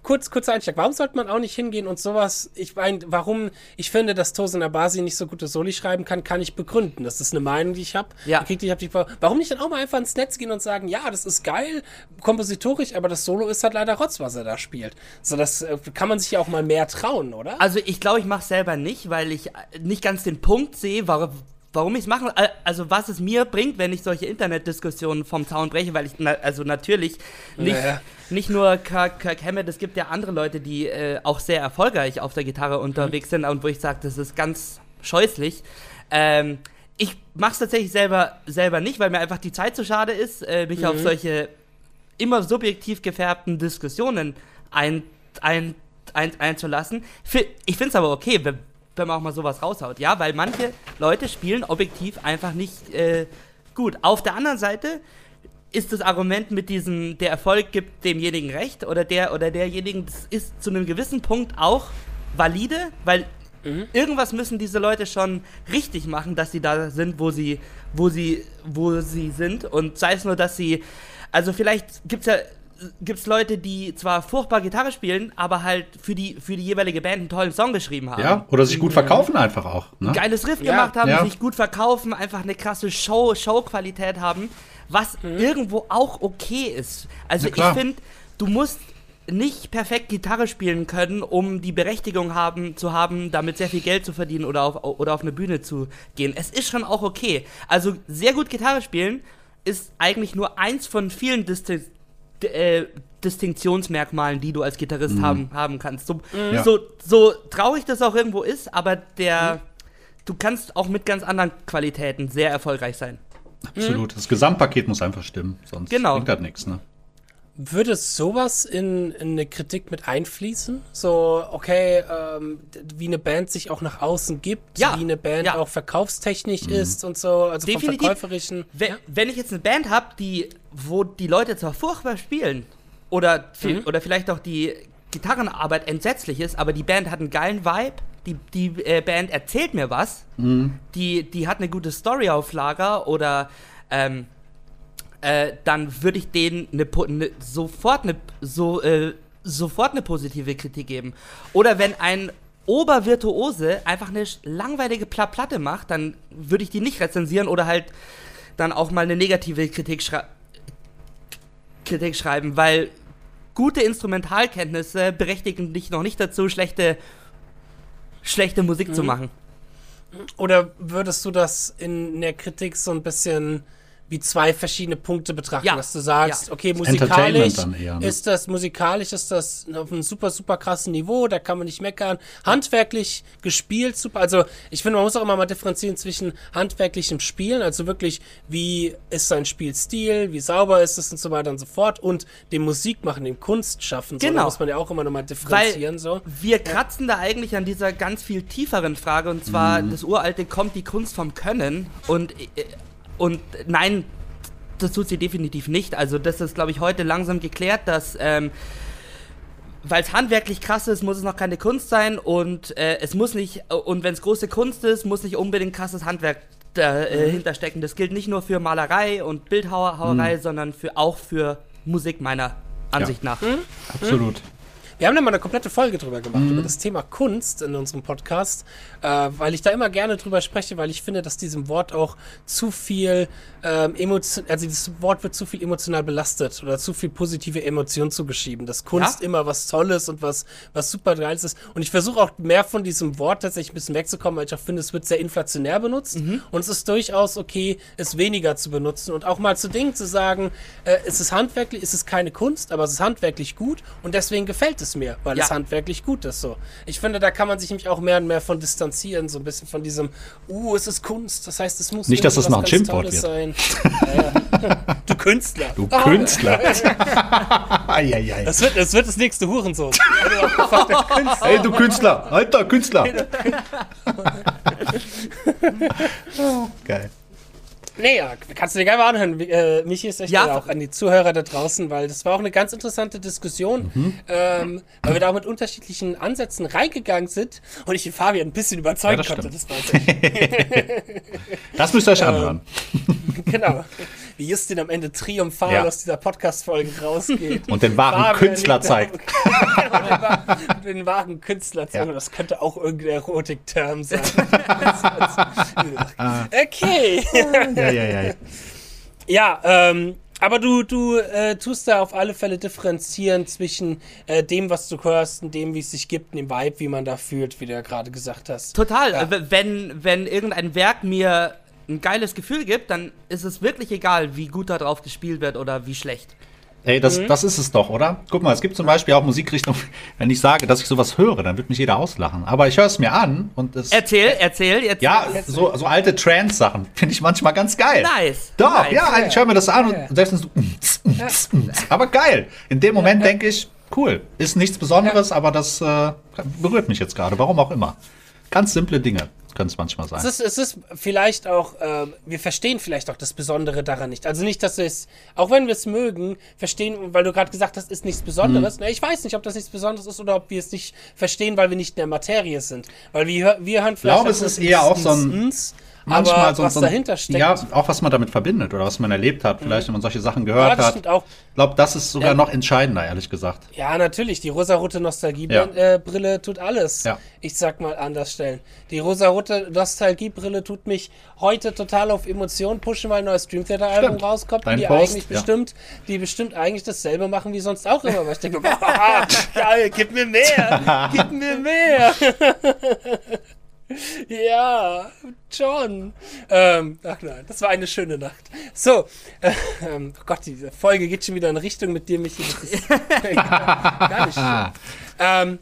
kurz, kurzer Einstieg. Warum sollte man auch nicht hingehen und sowas, ich meine, warum ich finde, dass Tosin Abasi nicht so gute Soli schreiben kann, kann ich begründen. Das ist eine Meinung, die ich habe. Ja. Ich hab die, warum nicht dann auch mal einfach ins Netz gehen und sagen, ja, das ist geil, kompositorisch, aber das Solo ist halt leider Rotz, was er da spielt. So, das äh, kann man sich ja auch mal mehr trauen, oder? Also ich glaube, ich mache selber nicht, weil ich nicht ganz den Punkt sehe, warum, warum ich es mache, also was es mir bringt, wenn ich solche Internetdiskussionen vom Zaun breche, weil ich, na, also natürlich nicht, naja. nicht nur Kirk, Kirk, Hammett, es gibt ja andere Leute, die äh, auch sehr erfolgreich auf der Gitarre unterwegs mhm. sind und wo ich sage, das ist ganz scheußlich. Ähm, ich mache es tatsächlich selber, selber nicht, weil mir einfach die Zeit zu schade ist, äh, mich mhm. auf solche immer subjektiv gefärbten Diskussionen ein, ein, ein, einzulassen. Ich finde es aber okay, wenn man auch mal sowas raushaut. Ja, weil manche Leute spielen objektiv einfach nicht äh, gut. Auf der anderen Seite ist das Argument mit diesem, der Erfolg gibt demjenigen recht oder der oder derjenigen, das ist zu einem gewissen Punkt auch valide, weil mhm. irgendwas müssen diese Leute schon richtig machen, dass sie da sind, wo sie, wo sie, wo sie sind. Und sei es nur, dass sie, also vielleicht gibt es ja gibt es Leute, die zwar furchtbar Gitarre spielen, aber halt für die, für die jeweilige Band einen tollen Song geschrieben haben. Ja, oder sich gut verkaufen einfach auch. Ne? Geiles Riff ja. gemacht haben, ja. sich gut verkaufen, einfach eine krasse Show, Showqualität haben, was mhm. irgendwo auch okay ist. Also ich finde, du musst nicht perfekt Gitarre spielen können, um die Berechtigung haben, zu haben, damit sehr viel Geld zu verdienen oder auf, oder auf eine Bühne zu gehen. Es ist schon auch okay. Also sehr gut Gitarre spielen ist eigentlich nur eins von vielen Distin äh, Distinktionsmerkmalen, die du als Gitarrist mhm. haben, haben kannst. So, mhm. so, so, traurig das auch irgendwo ist, aber der, mhm. du kannst auch mit ganz anderen Qualitäten sehr erfolgreich sein. Absolut. Das Gesamtpaket muss einfach stimmen, sonst genau. bringt das nichts. Ne? Würde sowas in, in, eine Kritik mit einfließen? So, okay, ähm, wie eine Band sich auch nach außen gibt, ja, wie eine Band ja. auch verkaufstechnisch mhm. ist und so, also Definitiv. vom Verkäuferischen. Wenn, ja? wenn ich jetzt eine Band habe, die, wo die Leute zwar furchtbar spielen oder, viel, mhm. oder vielleicht auch die Gitarrenarbeit entsetzlich ist, aber die Band hat einen geilen Vibe, die, die äh, Band erzählt mir was, mhm. die, die hat eine gute Story auf Lager oder ähm, äh, dann würde ich denen eine, eine, sofort eine so, äh, sofort eine positive Kritik geben. Oder wenn ein Obervirtuose einfach eine langweilige Platte macht, dann würde ich die nicht rezensieren oder halt dann auch mal eine negative Kritik, schrei Kritik schreiben, weil gute Instrumentalkenntnisse berechtigen dich noch nicht dazu, schlechte, schlechte Musik mhm. zu machen. Oder würdest du das in der Kritik so ein bisschen wie zwei verschiedene Punkte betrachten, ja. dass du sagst, ja. okay, musikalisch eher, ne? ist das, musikalisch ist das auf einem super, super krassen Niveau, da kann man nicht meckern. Handwerklich gespielt, super. Also ich finde, man muss auch immer mal differenzieren zwischen handwerklichem Spielen, also wirklich, wie ist sein Spielstil, wie sauber ist es und so weiter und so fort und dem Musikmachen, dem Kunstschaffen. So, genau. Da muss man ja auch immer nochmal differenzieren. Weil so. Wir kratzen ja. da eigentlich an dieser ganz viel tieferen Frage und zwar mhm. das uralte, kommt die Kunst vom Können und äh, und nein, das tut sie definitiv nicht. Also das ist, glaube ich, heute langsam geklärt, dass ähm, weil es handwerklich krass ist, muss es noch keine Kunst sein und äh, es muss nicht und wenn es große Kunst ist, muss nicht unbedingt krasses Handwerk dahinter äh, stecken. Das gilt nicht nur für Malerei und Bildhauerei, mhm. sondern für auch für Musik meiner Ansicht ja. nach. Mhm. Absolut. Wir haben da mal eine komplette Folge drüber gemacht, mhm. über das Thema Kunst in unserem Podcast, äh, weil ich da immer gerne drüber spreche, weil ich finde, dass diesem Wort auch zu viel ähm, Emotion, also dieses Wort wird zu viel emotional belastet oder zu viel positive Emotion zugeschrieben, dass Kunst ja? immer was Tolles und was, was super Geiles ist. Und ich versuche auch mehr von diesem Wort tatsächlich ein bisschen wegzukommen, weil ich auch finde, es wird sehr inflationär benutzt mhm. und es ist durchaus okay, es weniger zu benutzen und auch mal zu Dingen zu sagen, äh, es ist handwerklich, es ist keine Kunst, aber es ist handwerklich gut und deswegen gefällt es mir, weil ja. es handwerklich gut ist so. Ich finde, da kann man sich nämlich auch mehr und mehr von distanzieren, so ein bisschen von diesem, uh, es ist Kunst, das heißt, es muss nicht, dass das noch ein Schimpfwort wird. Sein. du Künstler. Du oh. Künstler. das, wird, das wird das nächste Hurensohn. Hey, du Künstler. Alter, Künstler. Geil. Naja, kannst du dir gerne mal anhören. Äh, Michi ist echt ja. auch an die Zuhörer da draußen, weil das war auch eine ganz interessante Diskussion, mhm. ähm, weil wir da auch mit unterschiedlichen Ansätzen reingegangen sind und ich den Fabian ein bisschen überzeugen ja, das konnte. Das, das müsst ihr euch anhören. genau. Wie Justin am Ende triumphal ja. aus dieser Podcast-Folge rausgeht. Und den wahren Fabian Künstler zeigt. und den, wahren Künstler zeigt. Ja. Das könnte auch irgendein Erotik-Term sein. okay. Ja, ja, ja. Ja, ähm, aber du, du äh, tust da auf alle Fälle differenzieren zwischen äh, dem, was du hörst und dem, wie es sich gibt, und dem Vibe, wie man da fühlt, wie du ja gerade gesagt hast. Total. Ja. Wenn, wenn irgendein Werk mir ein geiles Gefühl gibt, dann ist es wirklich egal, wie gut da drauf gespielt wird oder wie schlecht. Ey, das, mhm. das ist es doch, oder? Guck mal, es gibt zum Beispiel auch Musikrichtungen, wenn ich sage, dass ich sowas höre, dann wird mich jeder auslachen. Aber ich höre es mir an und es. Erzähl, erzähl, jetzt. Ja, so, so alte Trance-Sachen finde ich manchmal ganz geil. Nice. Doch, nice. ja, ich höre mir das an und selbst so. aber geil. In dem Moment denke ich, cool, ist nichts Besonderes, aber das äh, berührt mich jetzt gerade, warum auch immer. Ganz simple Dinge können es manchmal sein. Es ist, es ist vielleicht auch, äh, wir verstehen vielleicht auch das Besondere daran nicht. Also nicht, dass wir es, auch wenn wir es mögen, verstehen, weil du gerade gesagt hast, ist nichts Besonderes. Mhm. Na, ich weiß nicht, ob das nichts Besonderes ist oder ob wir es nicht verstehen, weil wir nicht in der Materie sind. Weil wir, wir hören vielleicht. Ich glaube, es ist eher auch so ein manchmal aber so, was so, dahinter steckt. Ja, auch was man damit verbindet oder was man erlebt hat, vielleicht, wenn man solche Sachen gehört ja, hat. Ich glaube, das ist sogar ja. noch entscheidender, ehrlich gesagt. Ja, natürlich. Die rosarote Nostalgiebrille ja. äh, tut alles. Ich sag mal anders stellen. Die rosarote Nostalgiebrille tut mich heute total auf Emotionen pushen, weil ein neues Dream Theater Album rauskommt, Dein die Post, eigentlich bestimmt, die bestimmt eigentlich dasselbe machen wie sonst auch immer. Weil ich denke, geil, gib mir mehr, gib mir mehr. Ja, John. Ähm, ach nein, das war eine schöne Nacht. So, äh, ähm, oh Gott, diese Folge geht schon wieder in Richtung mit dir, Michi. Das ist gar, nicht schön. Ähm,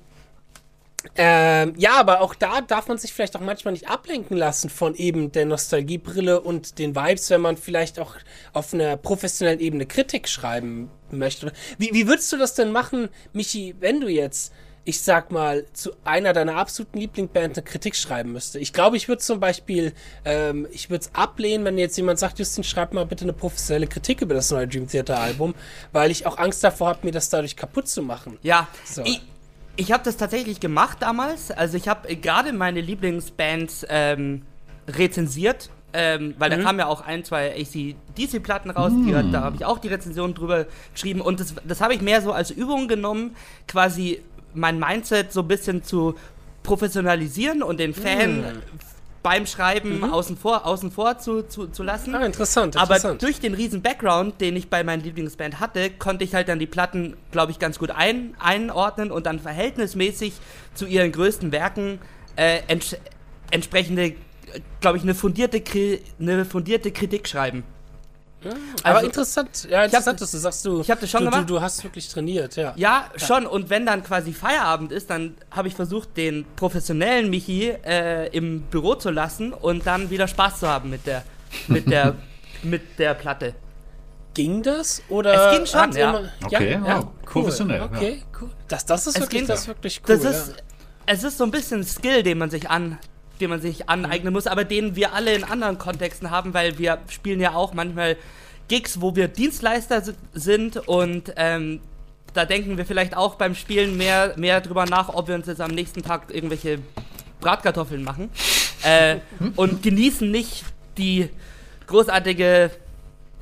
ähm, ja, aber auch da darf man sich vielleicht auch manchmal nicht ablenken lassen von eben der Nostalgiebrille und den Vibes, wenn man vielleicht auch auf einer professionellen Ebene Kritik schreiben möchte. Wie, wie würdest du das denn machen, Michi, wenn du jetzt ich sag mal, zu einer deiner absoluten Lieblingsbands eine Kritik schreiben müsste. Ich glaube, ich würde zum Beispiel, ähm, ich würde es ablehnen, wenn jetzt jemand sagt, Justin, schreib mal bitte eine professionelle Kritik über das neue Dream Theater Album, weil ich auch Angst davor habe, mir das dadurch kaputt zu machen. Ja, so. ich, ich habe das tatsächlich gemacht damals. Also ich habe gerade meine Lieblingsbands ähm, rezensiert ähm, weil mhm. da kamen ja auch ein, zwei AC-DC-Platten raus, mhm. die, da habe ich auch die Rezension drüber geschrieben und das, das habe ich mehr so als Übung genommen, quasi mein Mindset so ein bisschen zu professionalisieren und den Fan mm. beim Schreiben mhm. außen vor, außen vor zu, zu, zu lassen. Ah, interessant, interessant. Aber durch den riesen Background, den ich bei meiner Lieblingsband hatte, konnte ich halt dann die Platten, glaube ich, ganz gut ein, einordnen und dann verhältnismäßig zu ihren größten Werken äh, ents entsprechende, glaube ich, eine fundierte, eine fundierte Kritik schreiben. Ja, aber also, interessant, ja, interessant, hab, dass du sagst, du, ich hab das schon du, gemacht. Du, du, hast wirklich trainiert, ja. ja. Ja, schon. Und wenn dann quasi Feierabend ist, dann habe ich versucht, den professionellen Michi äh, im Büro zu lassen und dann wieder Spaß zu haben mit der, mit der, mit der Platte. Ging das? Oder es ging schon, ja. Immer, okay, ja, ja, cool. professionell. Okay, cool. Das, das ist es wirklich, ging, das wirklich cool. Das ist, Es ist so ein bisschen Skill, den man sich an, den man sich aneignen muss, aber den wir alle in anderen Kontexten haben, weil wir spielen ja auch manchmal Gigs, wo wir Dienstleister sind und ähm, da denken wir vielleicht auch beim Spielen mehr, mehr drüber nach, ob wir uns jetzt am nächsten Tag irgendwelche Bratkartoffeln machen äh, und genießen nicht die großartige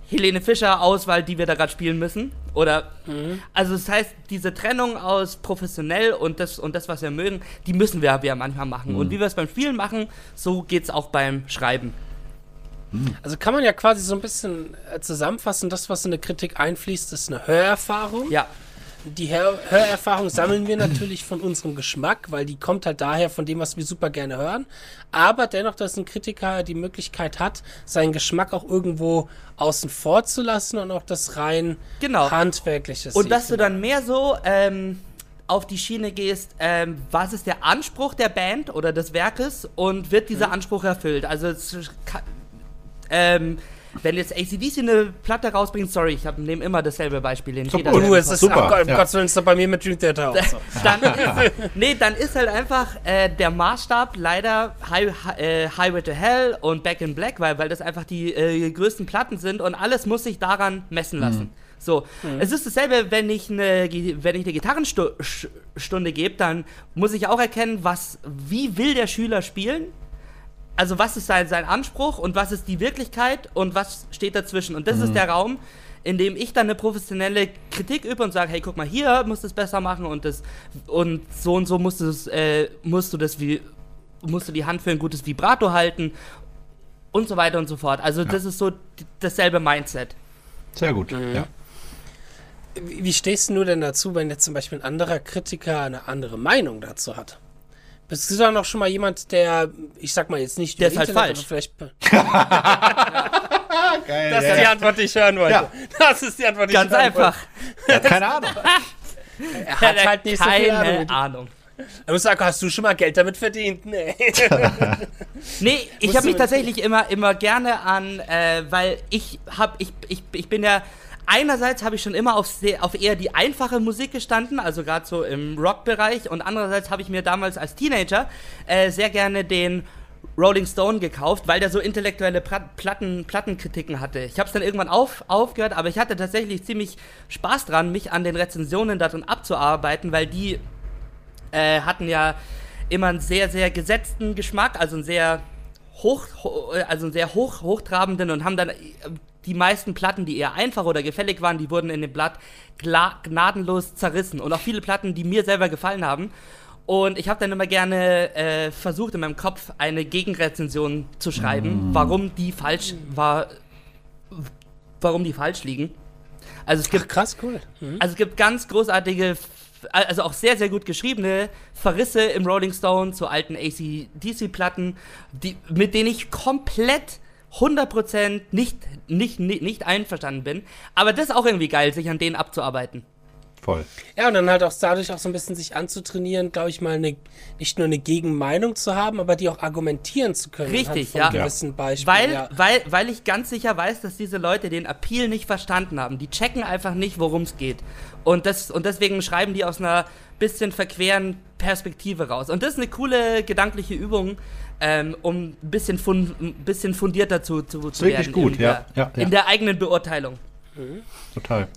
Helene Fischer Auswahl, die wir da gerade spielen müssen. Oder mhm. also das heißt, diese Trennung aus professionell und das und das, was wir mögen, die müssen wir ja manchmal machen. Mhm. Und wie wir es beim Spielen machen, so geht es auch beim Schreiben. Mhm. Also kann man ja quasi so ein bisschen äh, zusammenfassen, das, was in eine Kritik einfließt, ist eine Hörerfahrung. Ja die Hör Hörerfahrung sammeln wir natürlich von unserem Geschmack, weil die kommt halt daher von dem, was wir super gerne hören. Aber dennoch, dass ein Kritiker die Möglichkeit hat, seinen Geschmack auch irgendwo außen vor zu lassen und auch das rein genau. handwerkliche. Und dass du dann mehr so ähm, auf die Schiene gehst, ähm, was ist der Anspruch der Band oder des Werkes und wird dieser mhm. Anspruch erfüllt? Also es kann, ähm, wenn jetzt ACDC eine Platte rausbringt, sorry, ich nehme immer dasselbe Beispiel. Den jeder oh, es ist super. Ach, ja. Gott sei Dank bei mir mit Dream Theater auch so. dann, ist, nee, dann ist halt einfach äh, der Maßstab leider High, äh, Highway to Hell und Back in Black, weil, weil das einfach die äh, größten Platten sind und alles muss sich daran messen lassen. Mhm. So, mhm. es ist dasselbe, wenn ich eine, wenn ich eine Gitarrenstunde gebe, dann muss ich auch erkennen, was, wie will der Schüler spielen also was ist sein, sein Anspruch und was ist die Wirklichkeit und was steht dazwischen. Und das mhm. ist der Raum, in dem ich dann eine professionelle Kritik übe und sage, hey, guck mal, hier musst du es besser machen und das und so und so musst du das, äh, musst du das wie musst du die Hand für ein gutes Vibrato halten und so weiter und so fort. Also ja. das ist so dasselbe Mindset. Sehr gut, mhm. ja. Wie stehst du denn dazu, wenn jetzt zum Beispiel ein anderer Kritiker eine andere Meinung dazu hat? Bist du dann noch schon mal jemand, der, ich sag mal jetzt nicht, der ist halt falsch. Vielleicht Geil, das ist die Antwort, die ich hören wollte. Ja. Das ist die Antwort, die Ganz ich hören einfach. Ja, keine Ahnung. er hat halt nicht keine so viel Ahnung. Ahnung. Er muss sagen, hast du schon mal Geld damit verdient? Nee. nee, ich habe mich tatsächlich immer, immer gerne an, äh, weil ich hab, ich, ich, ich bin ja einerseits habe ich schon immer auf, auf eher die einfache Musik gestanden, also gerade so im Rock-Bereich, und andererseits habe ich mir damals als Teenager äh, sehr gerne den Rolling Stone gekauft, weil der so intellektuelle Platten, Plattenkritiken hatte. Ich habe es dann irgendwann auf, aufgehört, aber ich hatte tatsächlich ziemlich Spaß dran, mich an den Rezensionen darin abzuarbeiten, weil die äh, hatten ja immer einen sehr, sehr gesetzten Geschmack, also einen sehr hoch, also einen sehr hoch, hochtrabenden und haben dann die meisten Platten, die eher einfach oder gefällig waren, die wurden in dem Blatt gnadenlos zerrissen. Und auch viele Platten, die mir selber gefallen haben. Und ich habe dann immer gerne äh, versucht, in meinem Kopf eine Gegenrezension zu schreiben, mm. warum die falsch war, warum die falsch liegen. Also es gibt Ach, krass cool. Mhm. Also es gibt ganz großartige, also auch sehr sehr gut geschriebene Verrisse im Rolling Stone zu alten AC/DC-Platten, mit denen ich komplett 100% nicht, nicht, nicht, nicht einverstanden bin. Aber das ist auch irgendwie geil, sich an denen abzuarbeiten. Voll. Ja, und dann halt auch dadurch auch so ein bisschen sich anzutrainieren, glaube ich mal, eine, nicht nur eine Gegenmeinung zu haben, aber die auch argumentieren zu können. Richtig, ja. Gewissen Beispiel, weil, ja. Weil, weil ich ganz sicher weiß, dass diese Leute den Appeal nicht verstanden haben. Die checken einfach nicht, worum es geht. Und, das, und deswegen schreiben die aus einer bisschen verqueren Perspektive raus. Und das ist eine coole gedankliche Übung, ähm, um ein bisschen, fun ein bisschen fundierter zu, zu, zu Wirklich werden. gut, in ja, der, ja, In der eigenen Beurteilung. Mhm. Total.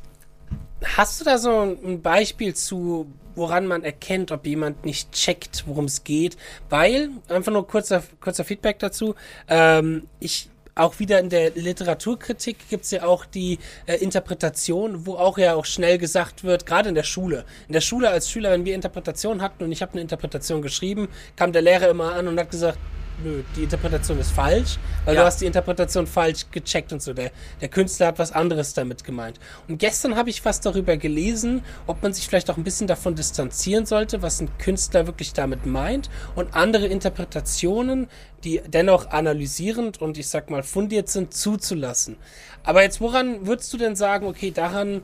Hast du da so ein Beispiel zu, woran man erkennt, ob jemand nicht checkt, worum es geht? Weil, einfach nur kurzer, kurzer Feedback dazu, ähm, ich auch wieder in der Literaturkritik gibt es ja auch die äh, Interpretation, wo auch ja auch schnell gesagt wird, gerade in der Schule. In der Schule als Schüler, wenn wir Interpretation hatten und ich habe eine Interpretation geschrieben, kam der Lehrer immer an und hat gesagt, nö, die Interpretation ist falsch, weil ja. du hast die Interpretation falsch gecheckt und so. Der, der Künstler hat was anderes damit gemeint. Und gestern habe ich fast darüber gelesen, ob man sich vielleicht auch ein bisschen davon distanzieren sollte, was ein Künstler wirklich damit meint und andere Interpretationen, die dennoch analysierend und ich sag mal fundiert sind, zuzulassen. Aber jetzt, woran würdest du denn sagen, okay, daran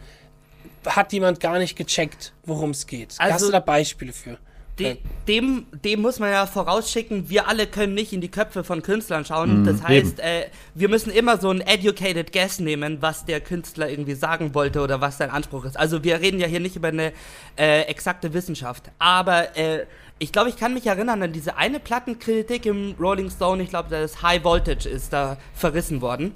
hat jemand gar nicht gecheckt, worum es geht? Also, Hast du da Beispiele für? De, dem, dem muss man ja vorausschicken, wir alle können nicht in die Köpfe von Künstlern schauen. Mhm, das heißt, äh, wir müssen immer so ein educated guess nehmen, was der Künstler irgendwie sagen wollte oder was sein Anspruch ist. Also wir reden ja hier nicht über eine äh, exakte Wissenschaft. Aber äh, ich glaube, ich kann mich erinnern an diese eine Plattenkritik im Rolling Stone. Ich glaube, das High Voltage ist da verrissen worden.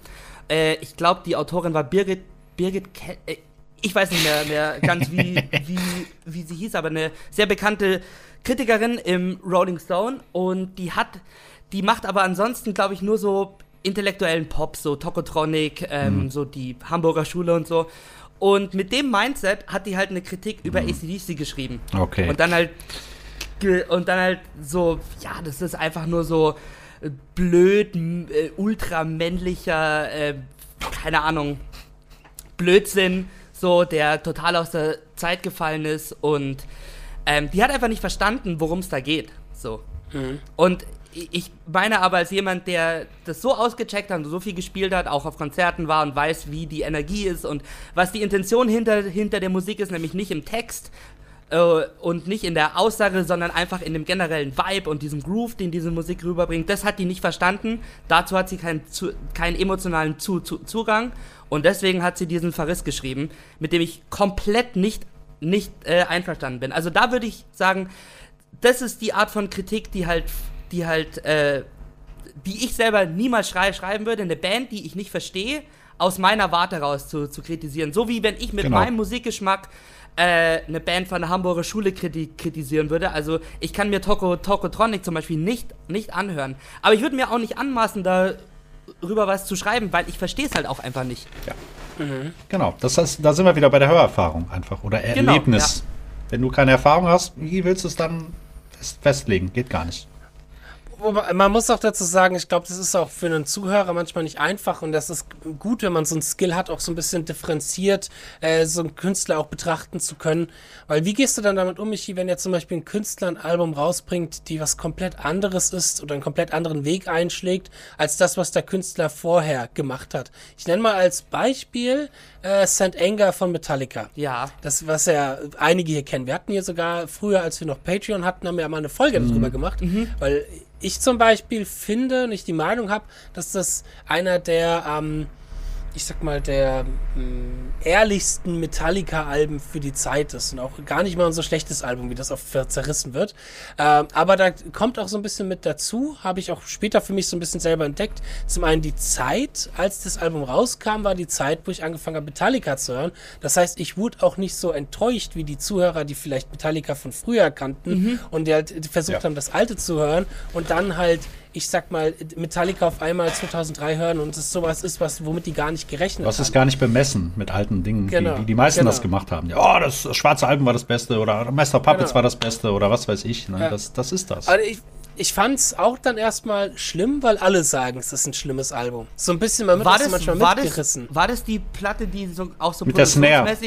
Äh, ich glaube, die Autorin war Birgit, Birgit Ke äh, ich weiß nicht mehr, mehr ganz, wie, wie, wie sie hieß, aber eine sehr bekannte Kritikerin im Rolling Stone und die hat, die macht aber ansonsten, glaube ich, nur so intellektuellen Pop, so Tokotronic, ähm, mhm. so die Hamburger Schule und so. Und mit dem Mindset hat die halt eine Kritik über mhm. ACDC geschrieben. Okay. Und dann halt und dann halt so, ja, das ist einfach nur so äh, blöd, äh, ultramännlicher, äh, keine Ahnung, Blödsinn, so, der total aus der Zeit gefallen ist und ähm, die hat einfach nicht verstanden, worum es da geht. So. Mhm. Und ich meine aber als jemand, der das so ausgecheckt hat und so viel gespielt hat, auch auf Konzerten war und weiß, wie die Energie ist und was die Intention hinter, hinter der Musik ist, nämlich nicht im Text äh, und nicht in der Aussage, sondern einfach in dem generellen Vibe und diesem Groove, den diese Musik rüberbringt, das hat die nicht verstanden. Dazu hat sie keinen, zu, keinen emotionalen zu, zu, Zugang und deswegen hat sie diesen Verriss geschrieben, mit dem ich komplett nicht, nicht äh, einverstanden bin. Also da würde ich sagen, das ist die Art von Kritik, die halt die halt, äh, die ich selber niemals schrei schreiben würde, eine Band, die ich nicht verstehe, aus meiner Warte raus zu, zu kritisieren. So wie wenn ich mit genau. meinem Musikgeschmack äh, eine Band von der Hamburger Schule kriti kritisieren würde. Also ich kann mir Toko, Tokotronic zum Beispiel nicht, nicht anhören. Aber ich würde mir auch nicht anmaßen, darüber was zu schreiben, weil ich verstehe es halt auch einfach nicht. Ja. Mhm. Genau, das heißt, da sind wir wieder bei der Hörerfahrung einfach oder genau, Erlebnis. Ja. Wenn du keine Erfahrung hast, wie willst du es dann festlegen? Geht gar nicht man muss auch dazu sagen, ich glaube, das ist auch für einen Zuhörer manchmal nicht einfach und das ist gut, wenn man so ein Skill hat, auch so ein bisschen differenziert äh, so einen Künstler auch betrachten zu können. Weil wie gehst du dann damit um, Michi, wenn jetzt zum Beispiel ein Künstler ein Album rausbringt, die was komplett anderes ist oder einen komplett anderen Weg einschlägt, als das, was der Künstler vorher gemacht hat? Ich nenne mal als Beispiel äh, St. Anger von Metallica. Ja. Das, was ja einige hier kennen. Wir hatten hier sogar früher, als wir noch Patreon hatten, haben wir ja mal eine Folge mhm. darüber gemacht, mhm. weil ich zum Beispiel finde und ich die Meinung habe, dass das einer der ähm, ich sag mal, der mh, mm, ehrlichsten Metallica-Alben für die Zeit ist. Und auch gar nicht mal ein so schlechtes Album, wie das oft zerrissen wird. Äh, aber da kommt auch so ein bisschen mit dazu, habe ich auch später für mich so ein bisschen selber entdeckt. Zum einen die Zeit, als das Album rauskam, war die Zeit, wo ich angefangen habe, Metallica zu hören. Das heißt, ich wurde auch nicht so enttäuscht wie die Zuhörer, die vielleicht Metallica von früher kannten mhm. und die halt versucht ja. haben, das Alte zu hören und dann halt ich sag mal, Metallica auf einmal 2003 hören und es sowas ist, was, womit die gar nicht gerechnet was haben. Was ist gar nicht bemessen mit alten Dingen, genau. wie, wie die meisten genau. das gemacht haben. Ja, oh, das schwarze Album war das Beste oder Meister Puppets genau. war das Beste oder was weiß ich. Ne? Ja. Das, das ist das. Also ich, ich fand's auch dann erstmal schlimm, weil alle sagen, es ist ein schlimmes Album. So ein bisschen, man wird war das, manchmal war mitgerissen. Das, war das die Platte, die so, auch so mit der Snare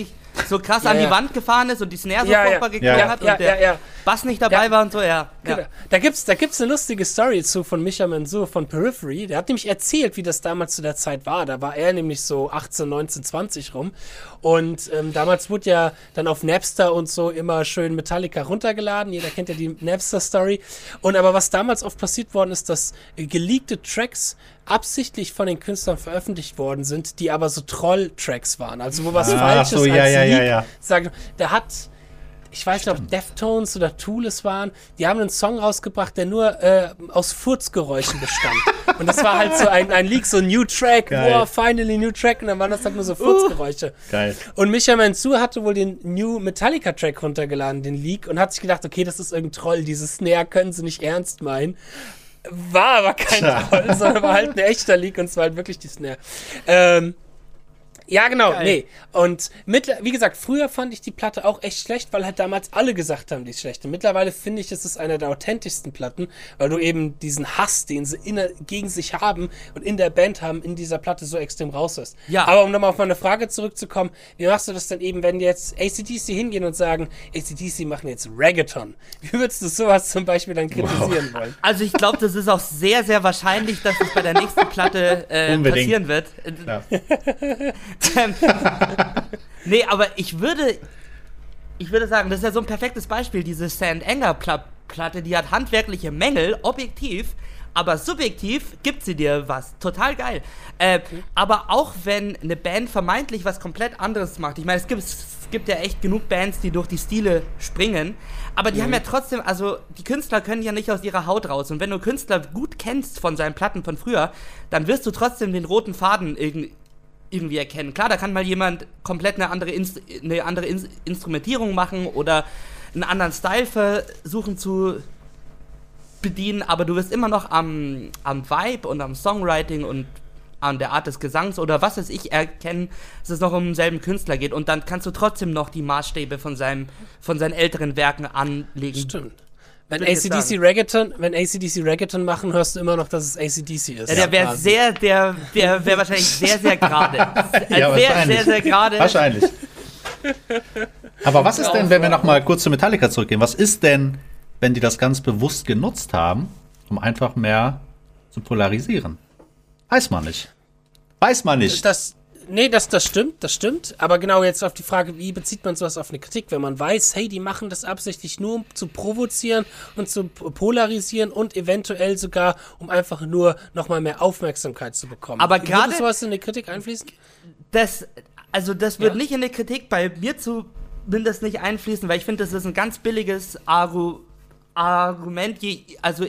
so krass ja, an die Wand gefahren ist und die Snare so ja, furchtbar geklungen hat und der Bass nicht dabei war und so, ja. Genau. Da gibt's, da gibt's eine lustige Story zu von Micha Mansour von Periphery. Der hat nämlich erzählt, wie das damals zu der Zeit war. Da war er nämlich so 18, 19, 20 rum. Und ähm, damals wurde ja dann auf Napster und so immer schön Metallica runtergeladen. Jeder kennt ja die Napster-Story. Und aber was damals oft passiert worden ist, dass geleakte Tracks absichtlich von den Künstlern veröffentlicht worden sind, die aber so Troll-Tracks waren. Also wo was ah, Falsches so, ja, als ja, Leak ja, ja. sagt. Der hat ich weiß nicht, ob Deftones oder Tool es waren, die haben einen Song rausgebracht, der nur äh, aus Furzgeräuschen bestand. und das war halt so ein, ein Leak, so ein New Track, Geil. wow, finally New Track, und dann waren das halt nur so Furzgeräusche. Uh, geil. Und Micha Mansour hatte wohl den New Metallica Track runtergeladen, den Leak, und hat sich gedacht, okay, das ist irgendein Troll, dieses Snare können sie nicht ernst meinen. War aber kein Troll, sondern war halt ein echter Leak und es war halt wirklich die Snare. Ähm, ja, genau, Geil. nee. Und mit, wie gesagt, früher fand ich die Platte auch echt schlecht, weil halt damals alle gesagt haben, die ist schlecht. Und mittlerweile finde ich, es ist eine der authentischsten Platten, weil du eben diesen Hass, den sie in, gegen sich haben und in der Band haben, in dieser Platte so extrem raus ist. Ja. Aber um nochmal auf meine Frage zurückzukommen, wie machst du das denn eben, wenn jetzt ACDC hingehen und sagen, ACDC machen jetzt Reggaeton? Wie würdest du sowas zum Beispiel dann kritisieren wow. wollen? Also ich glaube, das ist auch sehr, sehr wahrscheinlich, dass es bei der nächsten Platte äh, passieren wird. Ja. nee, aber ich würde, ich würde sagen, das ist ja so ein perfektes Beispiel, diese Sand Anger Platte, die hat handwerkliche Mängel, objektiv, aber subjektiv gibt sie dir was. Total geil. Äh, okay. Aber auch wenn eine Band vermeintlich was komplett anderes macht, ich meine, es gibt, es gibt ja echt genug Bands, die durch die Stile springen, aber die mhm. haben ja trotzdem, also die Künstler können ja nicht aus ihrer Haut raus. Und wenn du Künstler gut kennst von seinen Platten von früher, dann wirst du trotzdem den roten Faden irgendwie irgendwie erkennen. Klar, da kann mal jemand komplett eine andere, Inst eine andere In Instrumentierung machen oder einen anderen Style versuchen zu bedienen, aber du wirst immer noch am, am Vibe und am Songwriting und an der Art des Gesangs oder was weiß ich erkennen, dass es noch um denselben Künstler geht. Und dann kannst du trotzdem noch die Maßstäbe von, seinem, von seinen älteren Werken anlegen. Stimmt. Wenn ACDC Reggaeton, wenn ACDC Reggaeton machen, hörst du immer noch, dass es ACDC ist. Ja, der wäre sehr, der wäre wär wahrscheinlich sehr, sehr gerade. ja, sehr, sehr, sehr gerade. Wahrscheinlich. Aber was ist denn, wenn wir nochmal kurz zu Metallica zurückgehen, was ist denn, wenn die das ganz bewusst genutzt haben, um einfach mehr zu polarisieren? Weiß man nicht. Weiß man nicht. Das, nee, das, das stimmt, das stimmt. Aber genau jetzt auf die Frage, wie bezieht man sowas auf eine Kritik, wenn man weiß, hey, die machen das absichtlich nur, um zu provozieren und zu polarisieren und eventuell sogar, um einfach nur nochmal mehr Aufmerksamkeit zu bekommen. Aber gerade sowas in eine Kritik einfließen? Das, also das wird ja. nicht in eine Kritik bei mir zumindest nicht einfließen, weil ich finde, das ist ein ganz billiges Argu Argument. Je, also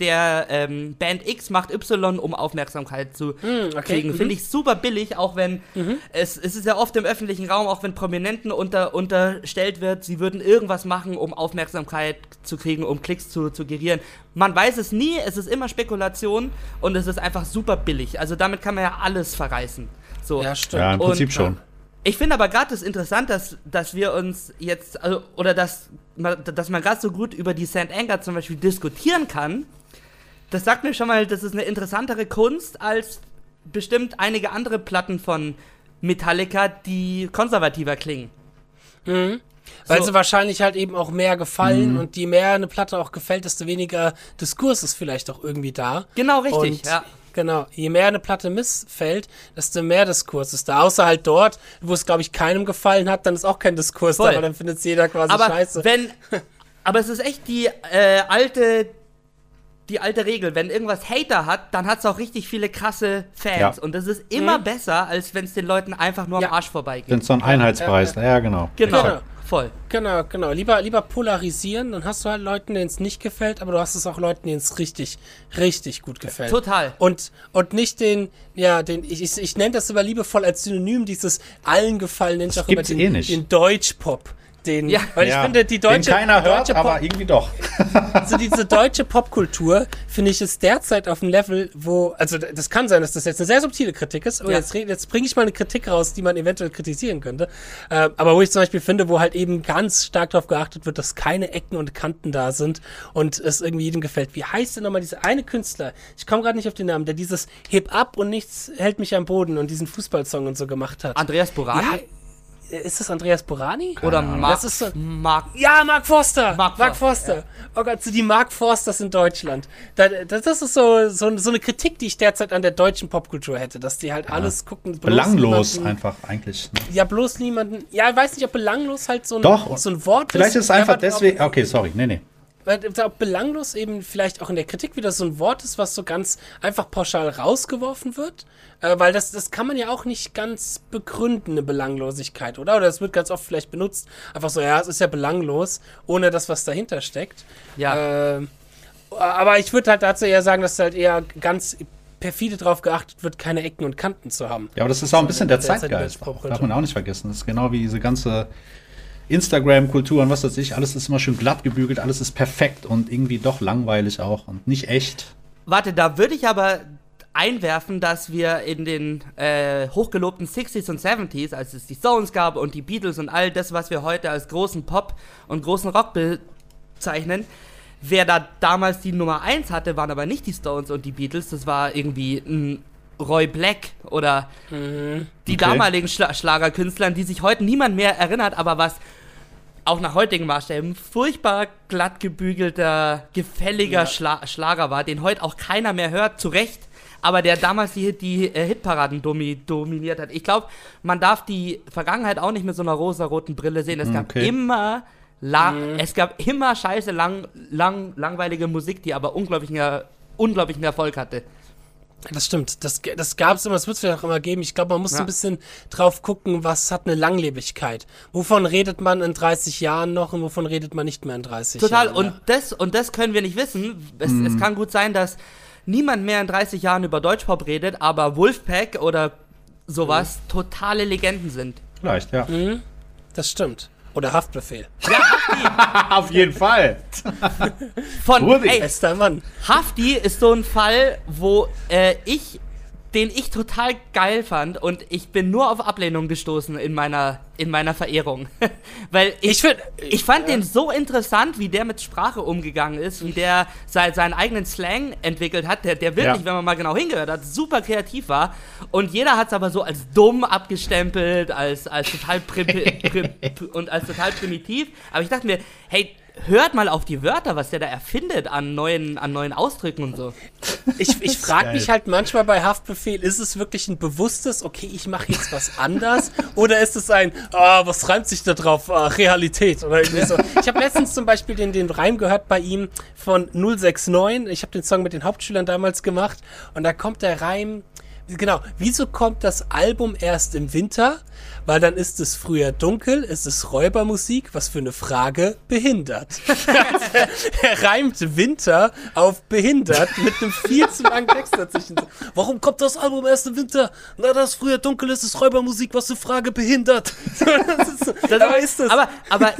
der ähm, Band X macht Y, um Aufmerksamkeit zu mm, okay. kriegen. Mhm. Finde ich super billig, auch wenn mhm. es, es ist ja oft im öffentlichen Raum, auch wenn Prominenten unter, unterstellt wird, sie würden irgendwas machen, um Aufmerksamkeit zu kriegen, um Klicks zu, zu gerieren. Man weiß es nie, es ist immer Spekulation und es ist einfach super billig. Also damit kann man ja alles verreißen. So. Ja, stimmt. Ja, im Prinzip und, schon. Ich finde aber gerade das interessant, dass, dass wir uns jetzt, also, oder dass, dass man gerade so gut über die St. Anger zum Beispiel diskutieren kann, das sagt mir schon mal, das ist eine interessantere Kunst als bestimmt einige andere Platten von Metallica, die konservativer klingen. Mhm. Weil so. sie wahrscheinlich halt eben auch mehr gefallen mhm. und je mehr eine Platte auch gefällt, desto weniger Diskurs ist vielleicht auch irgendwie da. Genau, richtig, und ja. Genau, je mehr eine Platte missfällt, desto mehr Diskurs ist da. Außer halt dort, wo es, glaube ich, keinem gefallen hat, dann ist auch kein Diskurs Voll. da, weil dann findet es jeder quasi aber scheiße. Wenn, aber es ist echt die äh, alte die alte Regel, wenn irgendwas Hater hat, dann hat es auch richtig viele krasse Fans. Ja. Und das ist immer mhm. besser, als wenn es den Leuten einfach nur am Arsch vorbeigeht. Wenn es so ein Einheitspreis, ja, ja, genau. Genau. genau. Voll. Genau, genau. Lieber, lieber polarisieren, dann hast du halt Leuten, denen es nicht gefällt, aber du hast es auch Leuten, denen es richtig, richtig gut gefällt. Total. Und, und nicht den, ja, den, ich, ich, ich nenne das immer liebevoll als Synonym, dieses allen gefallen, nenne ich auch immer den, eh den Deutschpop den, ja. weil ich ja. finde, die deutsche, den keiner die deutsche hört, aber irgendwie doch. also diese deutsche Popkultur, finde ich, ist derzeit auf einem Level, wo, also das kann sein, dass das jetzt eine sehr subtile Kritik ist, aber ja. jetzt, jetzt bringe ich mal eine Kritik raus, die man eventuell kritisieren könnte, äh, aber wo ich zum Beispiel finde, wo halt eben ganz stark darauf geachtet wird, dass keine Ecken und Kanten da sind und es irgendwie jedem gefällt. Wie heißt denn nochmal dieser eine Künstler? Ich komme gerade nicht auf den Namen, der dieses Heb ab und nichts hält mich am Boden und diesen Fußballsong und so gemacht hat. Andreas Borani? Ja, ist das Andreas Borani? Oder Mark, das ist so, Mark. Ja, Mark Forster. Mark, Mark Forster. Ja. Oh Gott, so die Mark Forsters in Deutschland. Das, das ist so, so, so, eine Kritik, die ich derzeit an der deutschen Popkultur hätte, dass die halt ja. alles gucken. Belanglos einfach eigentlich. Ne? Ja, bloß niemanden. Ja, ich weiß nicht, ob belanglos halt so ein, Doch, so ein Wort vielleicht ist. Vielleicht ist es einfach deswegen. Okay, sorry. Nee, nee belanglos eben vielleicht auch in der Kritik wieder so ein Wort ist, was so ganz einfach pauschal rausgeworfen wird. Äh, weil das, das kann man ja auch nicht ganz begründen, eine Belanglosigkeit, oder? Oder es wird ganz oft vielleicht benutzt, einfach so, ja, es ist ja belanglos, ohne das, was dahinter steckt. Ja. Äh, aber ich würde halt dazu eher sagen, dass halt eher ganz perfide darauf geachtet wird, keine Ecken und Kanten zu haben. Ja, aber das ist auch ein bisschen der Zeitgeist. Darf man auch nicht vergessen. Das ist genau wie diese ganze Instagram-Kultur und was weiß ich, alles ist immer schön glatt gebügelt, alles ist perfekt und irgendwie doch langweilig auch und nicht echt. Warte, da würde ich aber einwerfen, dass wir in den äh, hochgelobten 60s und 70s, als es die Stones gab und die Beatles und all das, was wir heute als großen Pop und großen Rock bezeichnen, wer da damals die Nummer 1 hatte, waren aber nicht die Stones und die Beatles, das war irgendwie ein Roy Black oder mhm. die okay. damaligen Schla Schlagerkünstler, die sich heute niemand mehr erinnert, aber was auch nach heutigen Maßstäben furchtbar glatt gebügelter, gefälliger ja. Schla Schlager war, den heute auch keiner mehr hört, zu Recht, aber der damals die, die äh, Hitparaden domi dominiert hat. Ich glaube, man darf die Vergangenheit auch nicht mit so einer rosa-roten Brille sehen. Es gab okay. immer mhm. es gab immer scheiße lang, lang, langweilige Musik, die aber unglaublichen, unglaublichen Erfolg hatte. Das stimmt. Das, das gab es immer, das wird es vielleicht auch immer geben. Ich glaube, man muss ja. ein bisschen drauf gucken, was hat eine Langlebigkeit. Wovon redet man in 30 Jahren noch und wovon redet man nicht mehr in 30 Total. Jahren? Total. Und, ja. das, und das können wir nicht wissen. Es, mhm. es kann gut sein, dass niemand mehr in 30 Jahren über Deutschpop redet, aber Wolfpack oder sowas mhm. totale Legenden sind. Vielleicht, ja. Mhm. Das stimmt. Oder Haftbefehl. Ja, Hafti. Auf jeden Fall. Von, ey, bester Mann. Hafti ist so ein Fall, wo äh, ich den ich total geil fand und ich bin nur auf Ablehnung gestoßen in meiner in meiner Verehrung, weil ich ich, find, ich, fand ja. den so interessant, wie der mit Sprache umgegangen ist, wie der sein, seinen eigenen Slang entwickelt hat, der der wirklich, ja. wenn man mal genau hingehört hat, super kreativ war und jeder hat es aber so als dumm abgestempelt, als als total prim, prim, und als total primitiv, aber ich dachte mir, hey, hört mal auf die Wörter, was der da erfindet an neuen, an neuen Ausdrücken und so. Ich, ich frage mich halt manchmal bei Haftbefehl, ist es wirklich ein bewusstes, okay, ich mache jetzt was anders? oder ist es ein, ah, was reimt sich da drauf? Ah, Realität oder irgendwie so. Ich habe letztens zum Beispiel den, den Reim gehört bei ihm von 069. Ich habe den Song mit den Hauptschülern damals gemacht und da kommt der Reim, genau, wieso kommt das Album erst im Winter? Weil dann ist es früher dunkel, ist es Räubermusik, was für eine Frage behindert. er reimt Winter auf behindert mit einem viel zu langen Text dazwischen. Warum kommt das Album erst im Winter? Na, das früher dunkel ist, ist Räubermusik, was für eine Frage behindert. das ist, so, das aber ist das. Aber, aber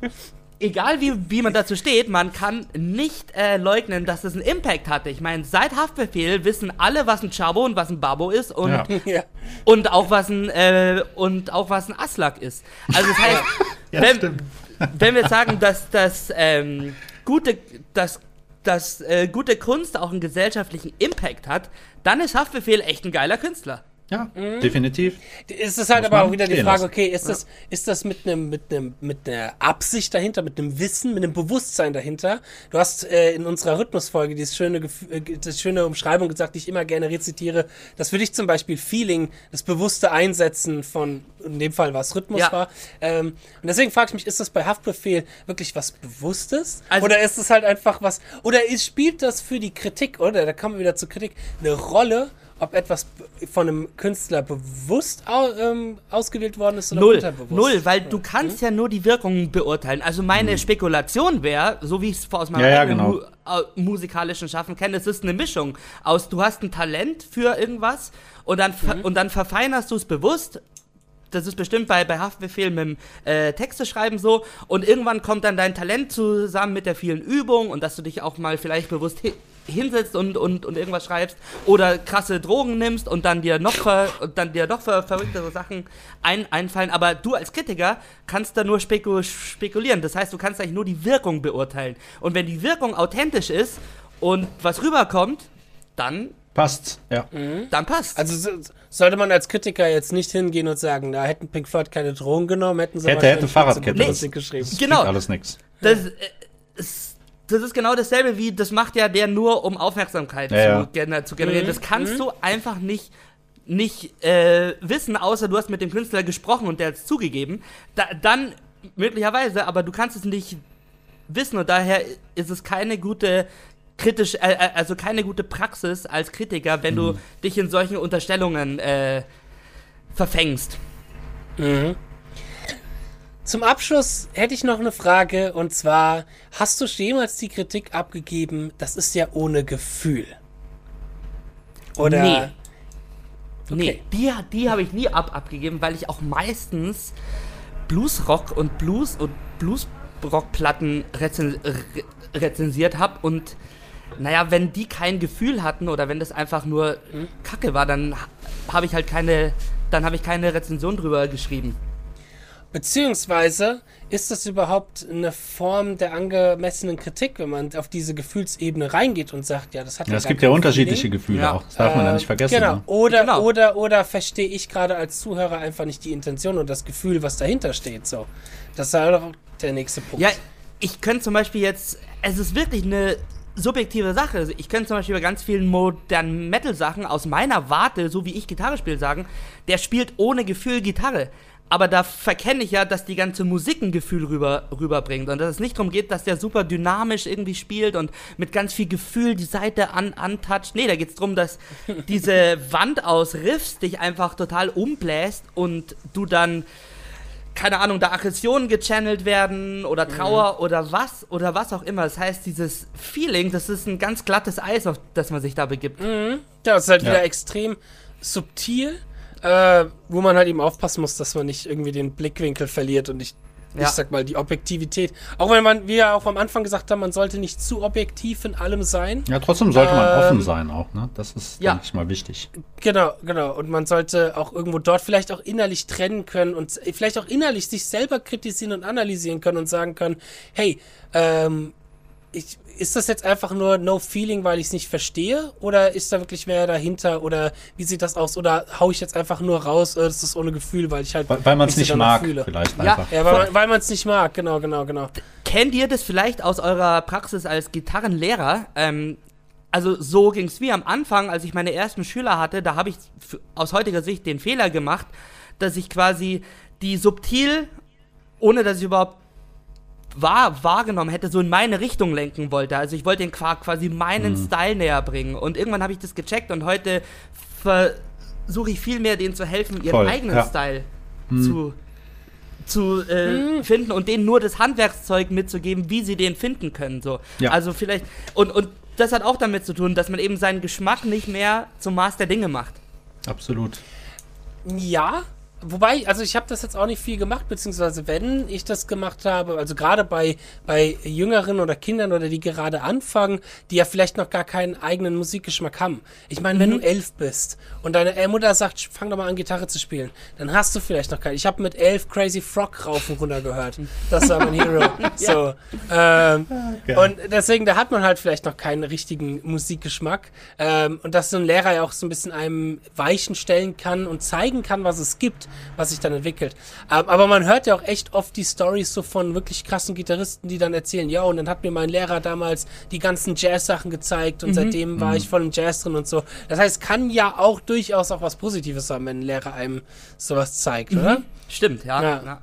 egal wie, wie man dazu steht, man kann nicht äh, leugnen, dass es einen Impact hatte. Ich meine, seit Haftbefehl wissen alle, was ein Chabo und was ein Babo ist und, ja. und auch was ein äh, und auch was ein Aslak ist. Also das heißt, ja, wenn, wenn, wir sagen, dass das ähm, gute, dass, dass äh, gute Kunst auch einen gesellschaftlichen Impact hat, dann ist Haftbefehl echt ein geiler Künstler. Ja, mhm. definitiv. Ist es halt Muss aber auch wieder die Frage, okay, ist ja. das, ist das mit einem, mit einem, mit einer Absicht dahinter, mit einem Wissen, mit einem Bewusstsein dahinter? Du hast äh, in unserer Rhythmusfolge diese schöne, äh, das schöne Umschreibung gesagt, die ich immer gerne rezitiere, dass für dich zum Beispiel Feeling, das bewusste Einsetzen von, in dem Fall was Rhythmus ja. war. Ähm, und deswegen frage ich mich, ist das bei Haftbefehl wirklich was Bewusstes? Also, oder ist es halt einfach was, oder ist, spielt das für die Kritik, oder? Da kommen wir wieder zur Kritik, eine Rolle? Ob etwas von einem Künstler bewusst au, ähm, ausgewählt worden ist oder null, unterbewusst. Null, weil du kannst hm? ja nur die Wirkung beurteilen. Also meine hm. Spekulation wäre, so wie ich es aus meinem ja, ja, genau. mu musikalischen Schaffen kenne, es ist eine Mischung aus, du hast ein Talent für irgendwas und dann, mhm. und dann verfeinerst du es bewusst das ist bestimmt bei, bei Haftbefehl mit dem äh, Texte schreiben so. Und irgendwann kommt dann dein Talent zusammen mit der vielen Übung und dass du dich auch mal vielleicht bewusst hinsetzt und, und, und irgendwas schreibst oder krasse Drogen nimmst und dann dir noch, ver, dann dir noch ver, verrücktere Sachen ein, einfallen. Aber du als Kritiker kannst da nur speku spekulieren. Das heißt, du kannst eigentlich nur die Wirkung beurteilen. Und wenn die Wirkung authentisch ist und was rüberkommt, dann Passt, ja. Mhm. Dann passt. Also so, sollte man als Kritiker jetzt nicht hingehen und sagen, da hätten Pink Floyd keine Drogen genommen, hätten sie hätte, hätte Fahrradkette nee, geschrieben. Genau. Alles nix. Das, äh, das ist genau dasselbe wie, das macht ja der nur, um Aufmerksamkeit ja, zu, ja. zu, generieren. Mhm. Das kannst mhm. du einfach nicht nicht äh, wissen, außer du hast mit dem Künstler gesprochen und der hat es zugegeben. Da, dann möglicherweise, aber du kannst es nicht wissen und daher ist es keine gute kritisch, äh, äh also keine gute Praxis als Kritiker, wenn mhm. du dich in solchen Unterstellungen äh, verfängst. Mhm. Zum Abschluss hätte ich noch eine Frage und zwar, hast du jemals die Kritik abgegeben, das ist ja ohne Gefühl? Oder? Nee. Okay. Nee, die, die habe ich nie ab abgegeben, weil ich auch meistens Bluesrock und Blues und Bluesrockplatten rezen rezensiert habe und naja, wenn die kein Gefühl hatten oder wenn das einfach nur hm? Kacke war, dann habe ich halt keine, dann habe ich keine Rezension drüber geschrieben. Beziehungsweise ist das überhaupt eine Form der angemessenen Kritik, wenn man auf diese Gefühlsebene reingeht und sagt, ja, das hat ja. Ja, es gibt ja unterschiedliche Feeling. Gefühle ja. auch. Das darf äh, man ja nicht vergessen. Genau. Ne? Oder, genau. oder, oder verstehe ich gerade als Zuhörer einfach nicht die Intention und das Gefühl, was dahinter steht. So. Das ist halt auch der nächste Punkt. Ja, ich könnte zum Beispiel jetzt, es ist wirklich eine subjektive Sache. Also ich könnte zum Beispiel bei ganz vielen modernen Metal-Sachen aus meiner Warte, so wie ich Gitarre spiele, sagen, der spielt ohne Gefühl Gitarre aber da verkenne ich ja, dass die ganze Musik ein Gefühl rüber, rüberbringt und dass es nicht darum geht, dass der super dynamisch irgendwie spielt und mit ganz viel Gefühl die Seite an, antatscht. Nee, da geht es darum, dass diese Wand aus Riffs dich einfach total umbläst und du dann keine Ahnung, da Aggressionen gechannelt werden oder mhm. Trauer mhm. oder was oder was auch immer. Das heißt, dieses Feeling, das ist ein ganz glattes Eis, auf das man sich da begibt. Mhm. Ja, das ist halt ja. wieder extrem subtil äh, wo man halt eben aufpassen muss, dass man nicht irgendwie den Blickwinkel verliert und nicht ja. ich sag mal, die Objektivität. Auch wenn man, wie wir auch am Anfang gesagt haben, man sollte nicht zu objektiv in allem sein. Ja, trotzdem sollte man ähm, offen sein auch, ne? Das ist, ja. denke ich mal, wichtig. Genau, genau. Und man sollte auch irgendwo dort vielleicht auch innerlich trennen können und vielleicht auch innerlich sich selber kritisieren und analysieren können und sagen können, hey, ähm, ich, ist das jetzt einfach nur No Feeling, weil ich es nicht verstehe? Oder ist da wirklich mehr dahinter? Oder wie sieht das aus? Oder hau ich jetzt einfach nur raus, äh, das ist ohne Gefühl, weil ich halt. Weil, weil man es nicht mag, fühle. vielleicht ja, einfach. Ja, weil, weil man es nicht mag, genau, genau, genau. Kennt ihr das vielleicht aus eurer Praxis als Gitarrenlehrer? Ähm, also so ging es mir am Anfang, als ich meine ersten Schüler hatte, da habe ich aus heutiger Sicht den Fehler gemacht, dass ich quasi die subtil, ohne dass ich überhaupt wahr, wahrgenommen hätte, so in meine Richtung lenken wollte. Also ich wollte den quasi meinen mhm. Style näher bringen. Und irgendwann habe ich das gecheckt und heute versuche ich viel mehr denen zu helfen, ihren Voll, eigenen ja. Style mhm. zu, zu äh, mhm. finden und denen nur das Handwerkszeug mitzugeben, wie sie den finden können. So. Ja. Also vielleicht, und, und das hat auch damit zu tun, dass man eben seinen Geschmack nicht mehr zum Maß der Dinge macht. Absolut. Ja, Wobei, also ich habe das jetzt auch nicht viel gemacht, beziehungsweise wenn ich das gemacht habe, also gerade bei, bei Jüngeren oder Kindern oder die gerade anfangen, die ja vielleicht noch gar keinen eigenen Musikgeschmack haben. Ich meine, mhm. wenn du elf bist und deine Mutter sagt, fang doch mal an, Gitarre zu spielen, dann hast du vielleicht noch keinen. Ich habe mit elf Crazy Frog rauf und runter gehört. Das war mein Hero. so. Ähm, okay. Und deswegen, da hat man halt vielleicht noch keinen richtigen Musikgeschmack. Ähm, und dass so ein Lehrer ja auch so ein bisschen einem Weichen stellen kann und zeigen kann, was es gibt was sich dann entwickelt. Ähm, aber man hört ja auch echt oft die Stories so von wirklich krassen Gitarristen, die dann erzählen, ja, und dann hat mir mein Lehrer damals die ganzen Jazz-Sachen gezeigt und mhm. seitdem war mhm. ich voll im Jazz drin und so. Das heißt, kann ja auch durchaus auch was Positives sein, wenn ein Lehrer einem sowas zeigt, mhm. oder? Stimmt, ja. ja. ja.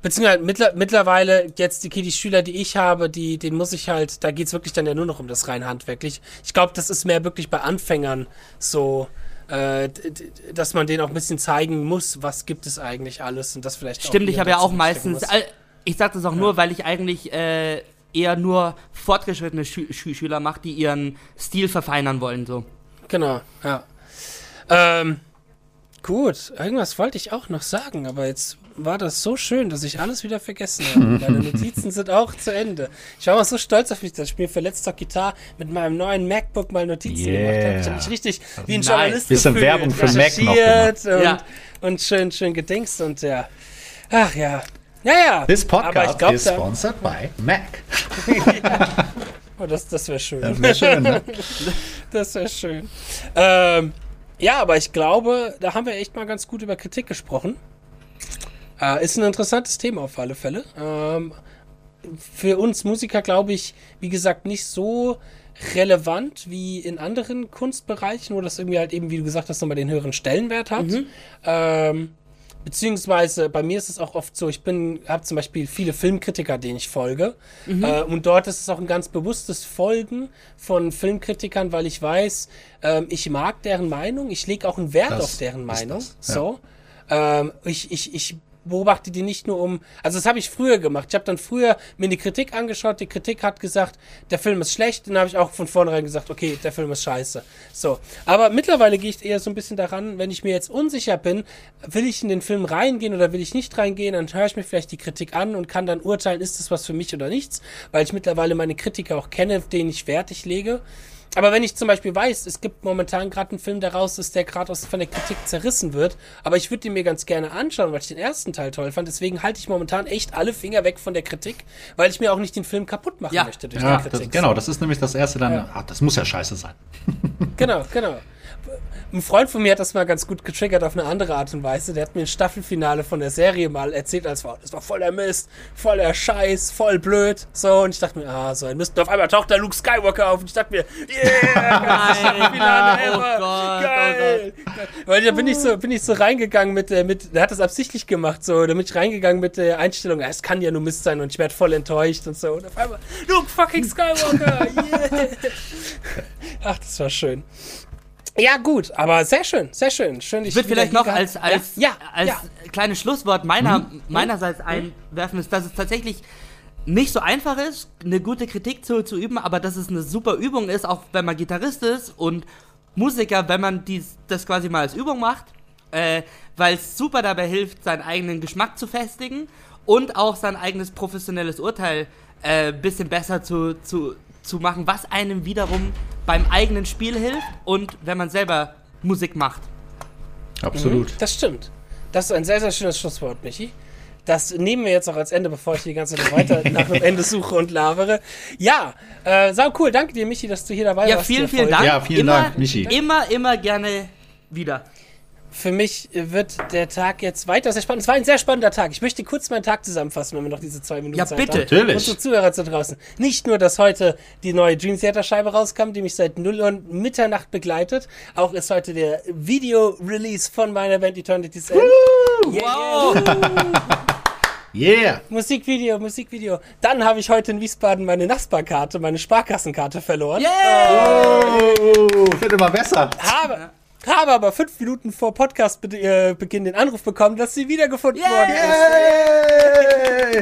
Beziehungsweise mittler, mittlerweile jetzt die, die Schüler, die ich habe, die, den muss ich halt, da geht's wirklich dann ja nur noch um das rein handwerklich. Ich glaube, das ist mehr wirklich bei Anfängern so, äh, dass man denen auch ein bisschen zeigen muss, was gibt es eigentlich alles und das vielleicht Stimmt, ich habe ja auch meistens, ich sage das auch ja. nur, weil ich eigentlich äh, eher nur fortgeschrittene Schü Schü Schüler mache, die ihren Stil verfeinern wollen, so. Genau, ja. Ähm, gut, irgendwas wollte ich auch noch sagen, aber jetzt war das so schön, dass ich alles wieder vergessen habe. Meine Notizen sind auch zu Ende. Ich war mal so stolz auf mich, dass ich mir für letzter Gitarre mit meinem neuen MacBook mal Notizen yeah. gemacht habe. Ich habe mich richtig wie ein Journalist Bisschen gefühlt, Werbung für Mac noch gemacht. Und, ja. und schön, schön gedingst und ja. Ach ja. Ja, ja. This podcast glaub, is sponsored by Mac. ja. Oh, das, das wäre schön. Das wäre schön, ne? Das wäre schön. Ähm, ja, aber ich glaube, da haben wir echt mal ganz gut über Kritik gesprochen. Äh, ist ein interessantes Thema auf alle Fälle. Ähm, für uns Musiker, glaube ich, wie gesagt, nicht so relevant wie in anderen Kunstbereichen, wo das irgendwie halt eben, wie du gesagt hast, nochmal den höheren Stellenwert hat. Mhm. Ähm, beziehungsweise bei mir ist es auch oft so, ich bin, habe zum Beispiel viele Filmkritiker, denen ich folge. Mhm. Äh, und dort ist es auch ein ganz bewusstes Folgen von Filmkritikern, weil ich weiß, äh, ich mag deren Meinung, ich lege auch einen Wert das auf deren Meinung. Ja. So. Ähm, ich, ich, ich beobachte die nicht nur um. Also das habe ich früher gemacht. Ich habe dann früher mir die Kritik angeschaut. Die Kritik hat gesagt, der Film ist schlecht. Dann habe ich auch von vornherein gesagt, okay, der Film ist scheiße. So. Aber mittlerweile gehe ich eher so ein bisschen daran, wenn ich mir jetzt unsicher bin, will ich in den Film reingehen oder will ich nicht reingehen, dann höre ich mir vielleicht die Kritik an und kann dann urteilen, ist das was für mich oder nichts, weil ich mittlerweile meine Kritiker auch kenne, denen ich Wert ich lege. Aber wenn ich zum Beispiel weiß, es gibt momentan gerade einen Film, der raus ist, der gerade von der Kritik zerrissen wird, aber ich würde den mir ganz gerne anschauen, weil ich den ersten Teil toll fand. Deswegen halte ich momentan echt alle Finger weg von der Kritik, weil ich mir auch nicht den Film kaputt machen ja. möchte durch ja, die Kritik. Das, genau, das ist nämlich das erste dann, ja. ach, das muss ja scheiße sein. genau, genau ein Freund von mir hat das mal ganz gut getriggert auf eine andere Art und Weise. Der hat mir ein Staffelfinale von der Serie mal erzählt, als war, das war voll der Mist, voll der Scheiß, voll blöd. So, und ich dachte mir, ah, so ein Mist. Und auf einmal taucht der Luke Skywalker auf und ich dachte mir, yeah, Staffelfinale oh ever. Gott, geil. Oh Gott. Weil da bin ich so, bin ich so reingegangen mit der, mit, der hat das absichtlich gemacht, so, da bin ich reingegangen mit der Einstellung, es kann ja nur Mist sein und ich werde voll enttäuscht und so. Und auf einmal, Luke fucking Skywalker, yeah. Ach, das war schön. Ja, gut, aber sehr schön, sehr schön. schön ich würde vielleicht noch als, als, ja, ja, als ja. kleines Schlusswort meiner, mhm. meinerseits einwerfen, ist, dass es tatsächlich nicht so einfach ist, eine gute Kritik zu, zu üben, aber dass es eine super Übung ist, auch wenn man Gitarrist ist und Musiker, wenn man dies, das quasi mal als Übung macht, äh, weil es super dabei hilft, seinen eigenen Geschmack zu festigen und auch sein eigenes professionelles Urteil ein äh, bisschen besser zu, zu, zu machen, was einem wiederum beim eigenen Spiel hilft und wenn man selber Musik macht. Absolut. Mhm, das stimmt. Das ist ein sehr, sehr schönes Schlusswort, Michi. Das nehmen wir jetzt auch als Ende, bevor ich die ganze Zeit weiter nach dem Ende suche und labere. Ja, äh, sau cool. Danke dir, Michi, dass du hier dabei ja, warst. Ja, vielen, vielen Dank. Ja, vielen Dank, Michi. Immer, immer gerne wieder für mich wird der Tag jetzt weiter sehr spannend. Es war ein sehr spannender Tag. Ich möchte kurz meinen Tag zusammenfassen, wenn wir noch diese zwei Minuten ja, Zeit bitte. haben. Natürlich. Unsere Zuhörer zu draußen. Nicht nur, dass heute die neue Dream Theater Scheibe rauskam, die mich seit 0 Uhr Mitternacht begleitet. Auch ist heute der Video-Release von meiner Band Eternity's End. Yeah, wow. Yeah! Musikvideo, Musikvideo. Dann habe ich heute in Wiesbaden meine Nachbarkarte, meine Sparkassenkarte verloren. Yeah! Oh, wird immer besser. Habe, habe aber fünf Minuten vor Podcast-Beginn den Anruf bekommen, dass sie wiedergefunden yeah! worden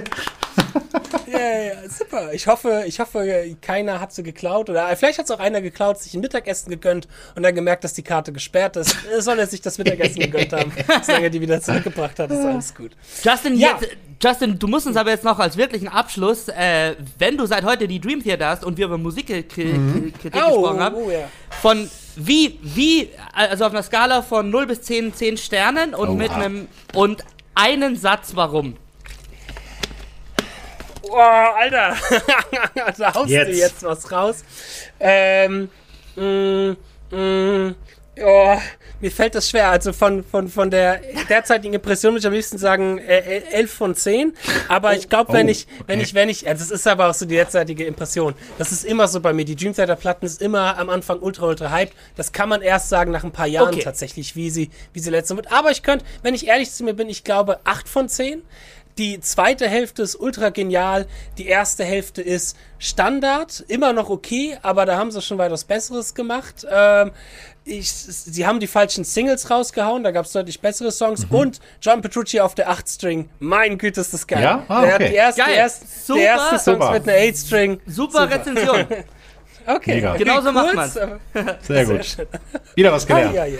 ist. Ja, yeah, super. Ich hoffe, ich hoffe, keiner hat sie geklaut oder vielleicht hat es auch einer geklaut, sich ein Mittagessen gegönnt und dann gemerkt, dass die Karte gesperrt ist. Soll er sich das Mittagessen gegönnt haben, solange er die wieder zurückgebracht hat, ist alles gut. Justin, ja. jetzt, Justin, du musst uns aber jetzt noch als wirklichen Abschluss, äh, wenn du seit heute die Dream Theater hast und wir über Musikkritik mhm. oh, gesprochen haben, oh, ja. von wie, wie, also auf einer Skala von 0 bis 10, 10 Sternen und oh, mit einem, und einen Satz, warum? Boah, Alter, da haust jetzt. du jetzt was raus. Ähm, mh, mm, mh, mm, oh, mir fällt das schwer. Also von, von, von der derzeitigen Impression würde ich am liebsten sagen äh, 11 von 10. Aber ich glaube, wenn oh, ich, okay. wenn ich, wenn ich, also das ist aber auch so die derzeitige Impression. Das ist immer so bei mir. Die Dream Theater Platten ist immer am Anfang ultra, ultra hype. Das kann man erst sagen nach ein paar Jahren okay. tatsächlich, wie sie, wie sie letzte wird. Aber ich könnte, wenn ich ehrlich zu mir bin, ich glaube 8 von 10. Die zweite Hälfte ist ultra genial. Die erste Hälfte ist Standard, immer noch okay, aber da haben sie schon weitaus Besseres gemacht. Ähm, ich, sie haben die falschen Singles rausgehauen, da gab es deutlich bessere Songs. Mhm. Und John Petrucci auf der 8-String. Mein Güte, ist das geil. Ja? Ah, okay. der, die erste, geil. Der erste, Super. der erste Song mit einer 8-String. Super, Super, Rezension. Okay, Mega. genau so macht man Sehr, Sehr gut. Schön. Wieder was gelernt. Ah, ja, ja.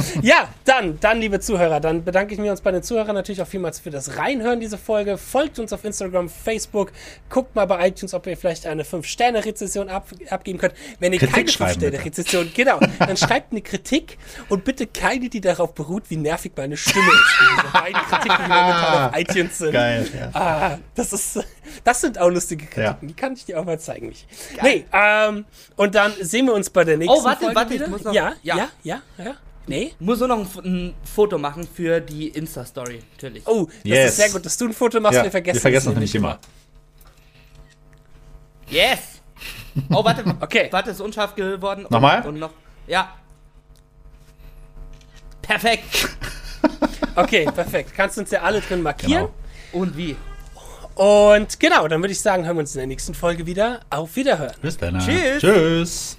ja, dann, dann, liebe Zuhörer, dann bedanke ich mich uns bei den Zuhörern natürlich auch vielmals für das Reinhören diese Folge. Folgt uns auf Instagram, Facebook, guckt mal bei iTunes, ob ihr vielleicht eine 5-Sterne-Rezession ab, abgeben könnt. Wenn ihr Kritik keine 5-Sterne-Rezession, genau, dann schreibt eine Kritik und bitte keine, die darauf beruht, wie nervig meine Stimme ist. Diese beiden Kritiken, die momentan auf iTunes sind. Geil, ja. Ah, das ist, das sind auch lustige Kritiken, ja. die kann ich dir auch mal zeigen, mich. Nee, ähm, und dann sehen wir uns bei der nächsten oh, warte, Folge warte, wieder. Ich muss noch, ja, ja, ja, ja, ja. Nee? Muss nur noch ein, ein, Foto machen für die Insta-Story, natürlich. Oh, das yes. ist sehr gut, dass du ein Foto machst. Ja, wir vergessen, wir vergessen das nicht immer. Yes! Oh, warte, okay. Warte, ist unscharf geworden. Nochmal? Und noch, ja. Perfekt. okay, perfekt. Kannst du uns ja alle drin markieren. Genau. Und wie? Und genau, dann würde ich sagen, hören wir uns in der nächsten Folge wieder. Auf Wiederhören. Bis dann. Tschüss. Tschüss.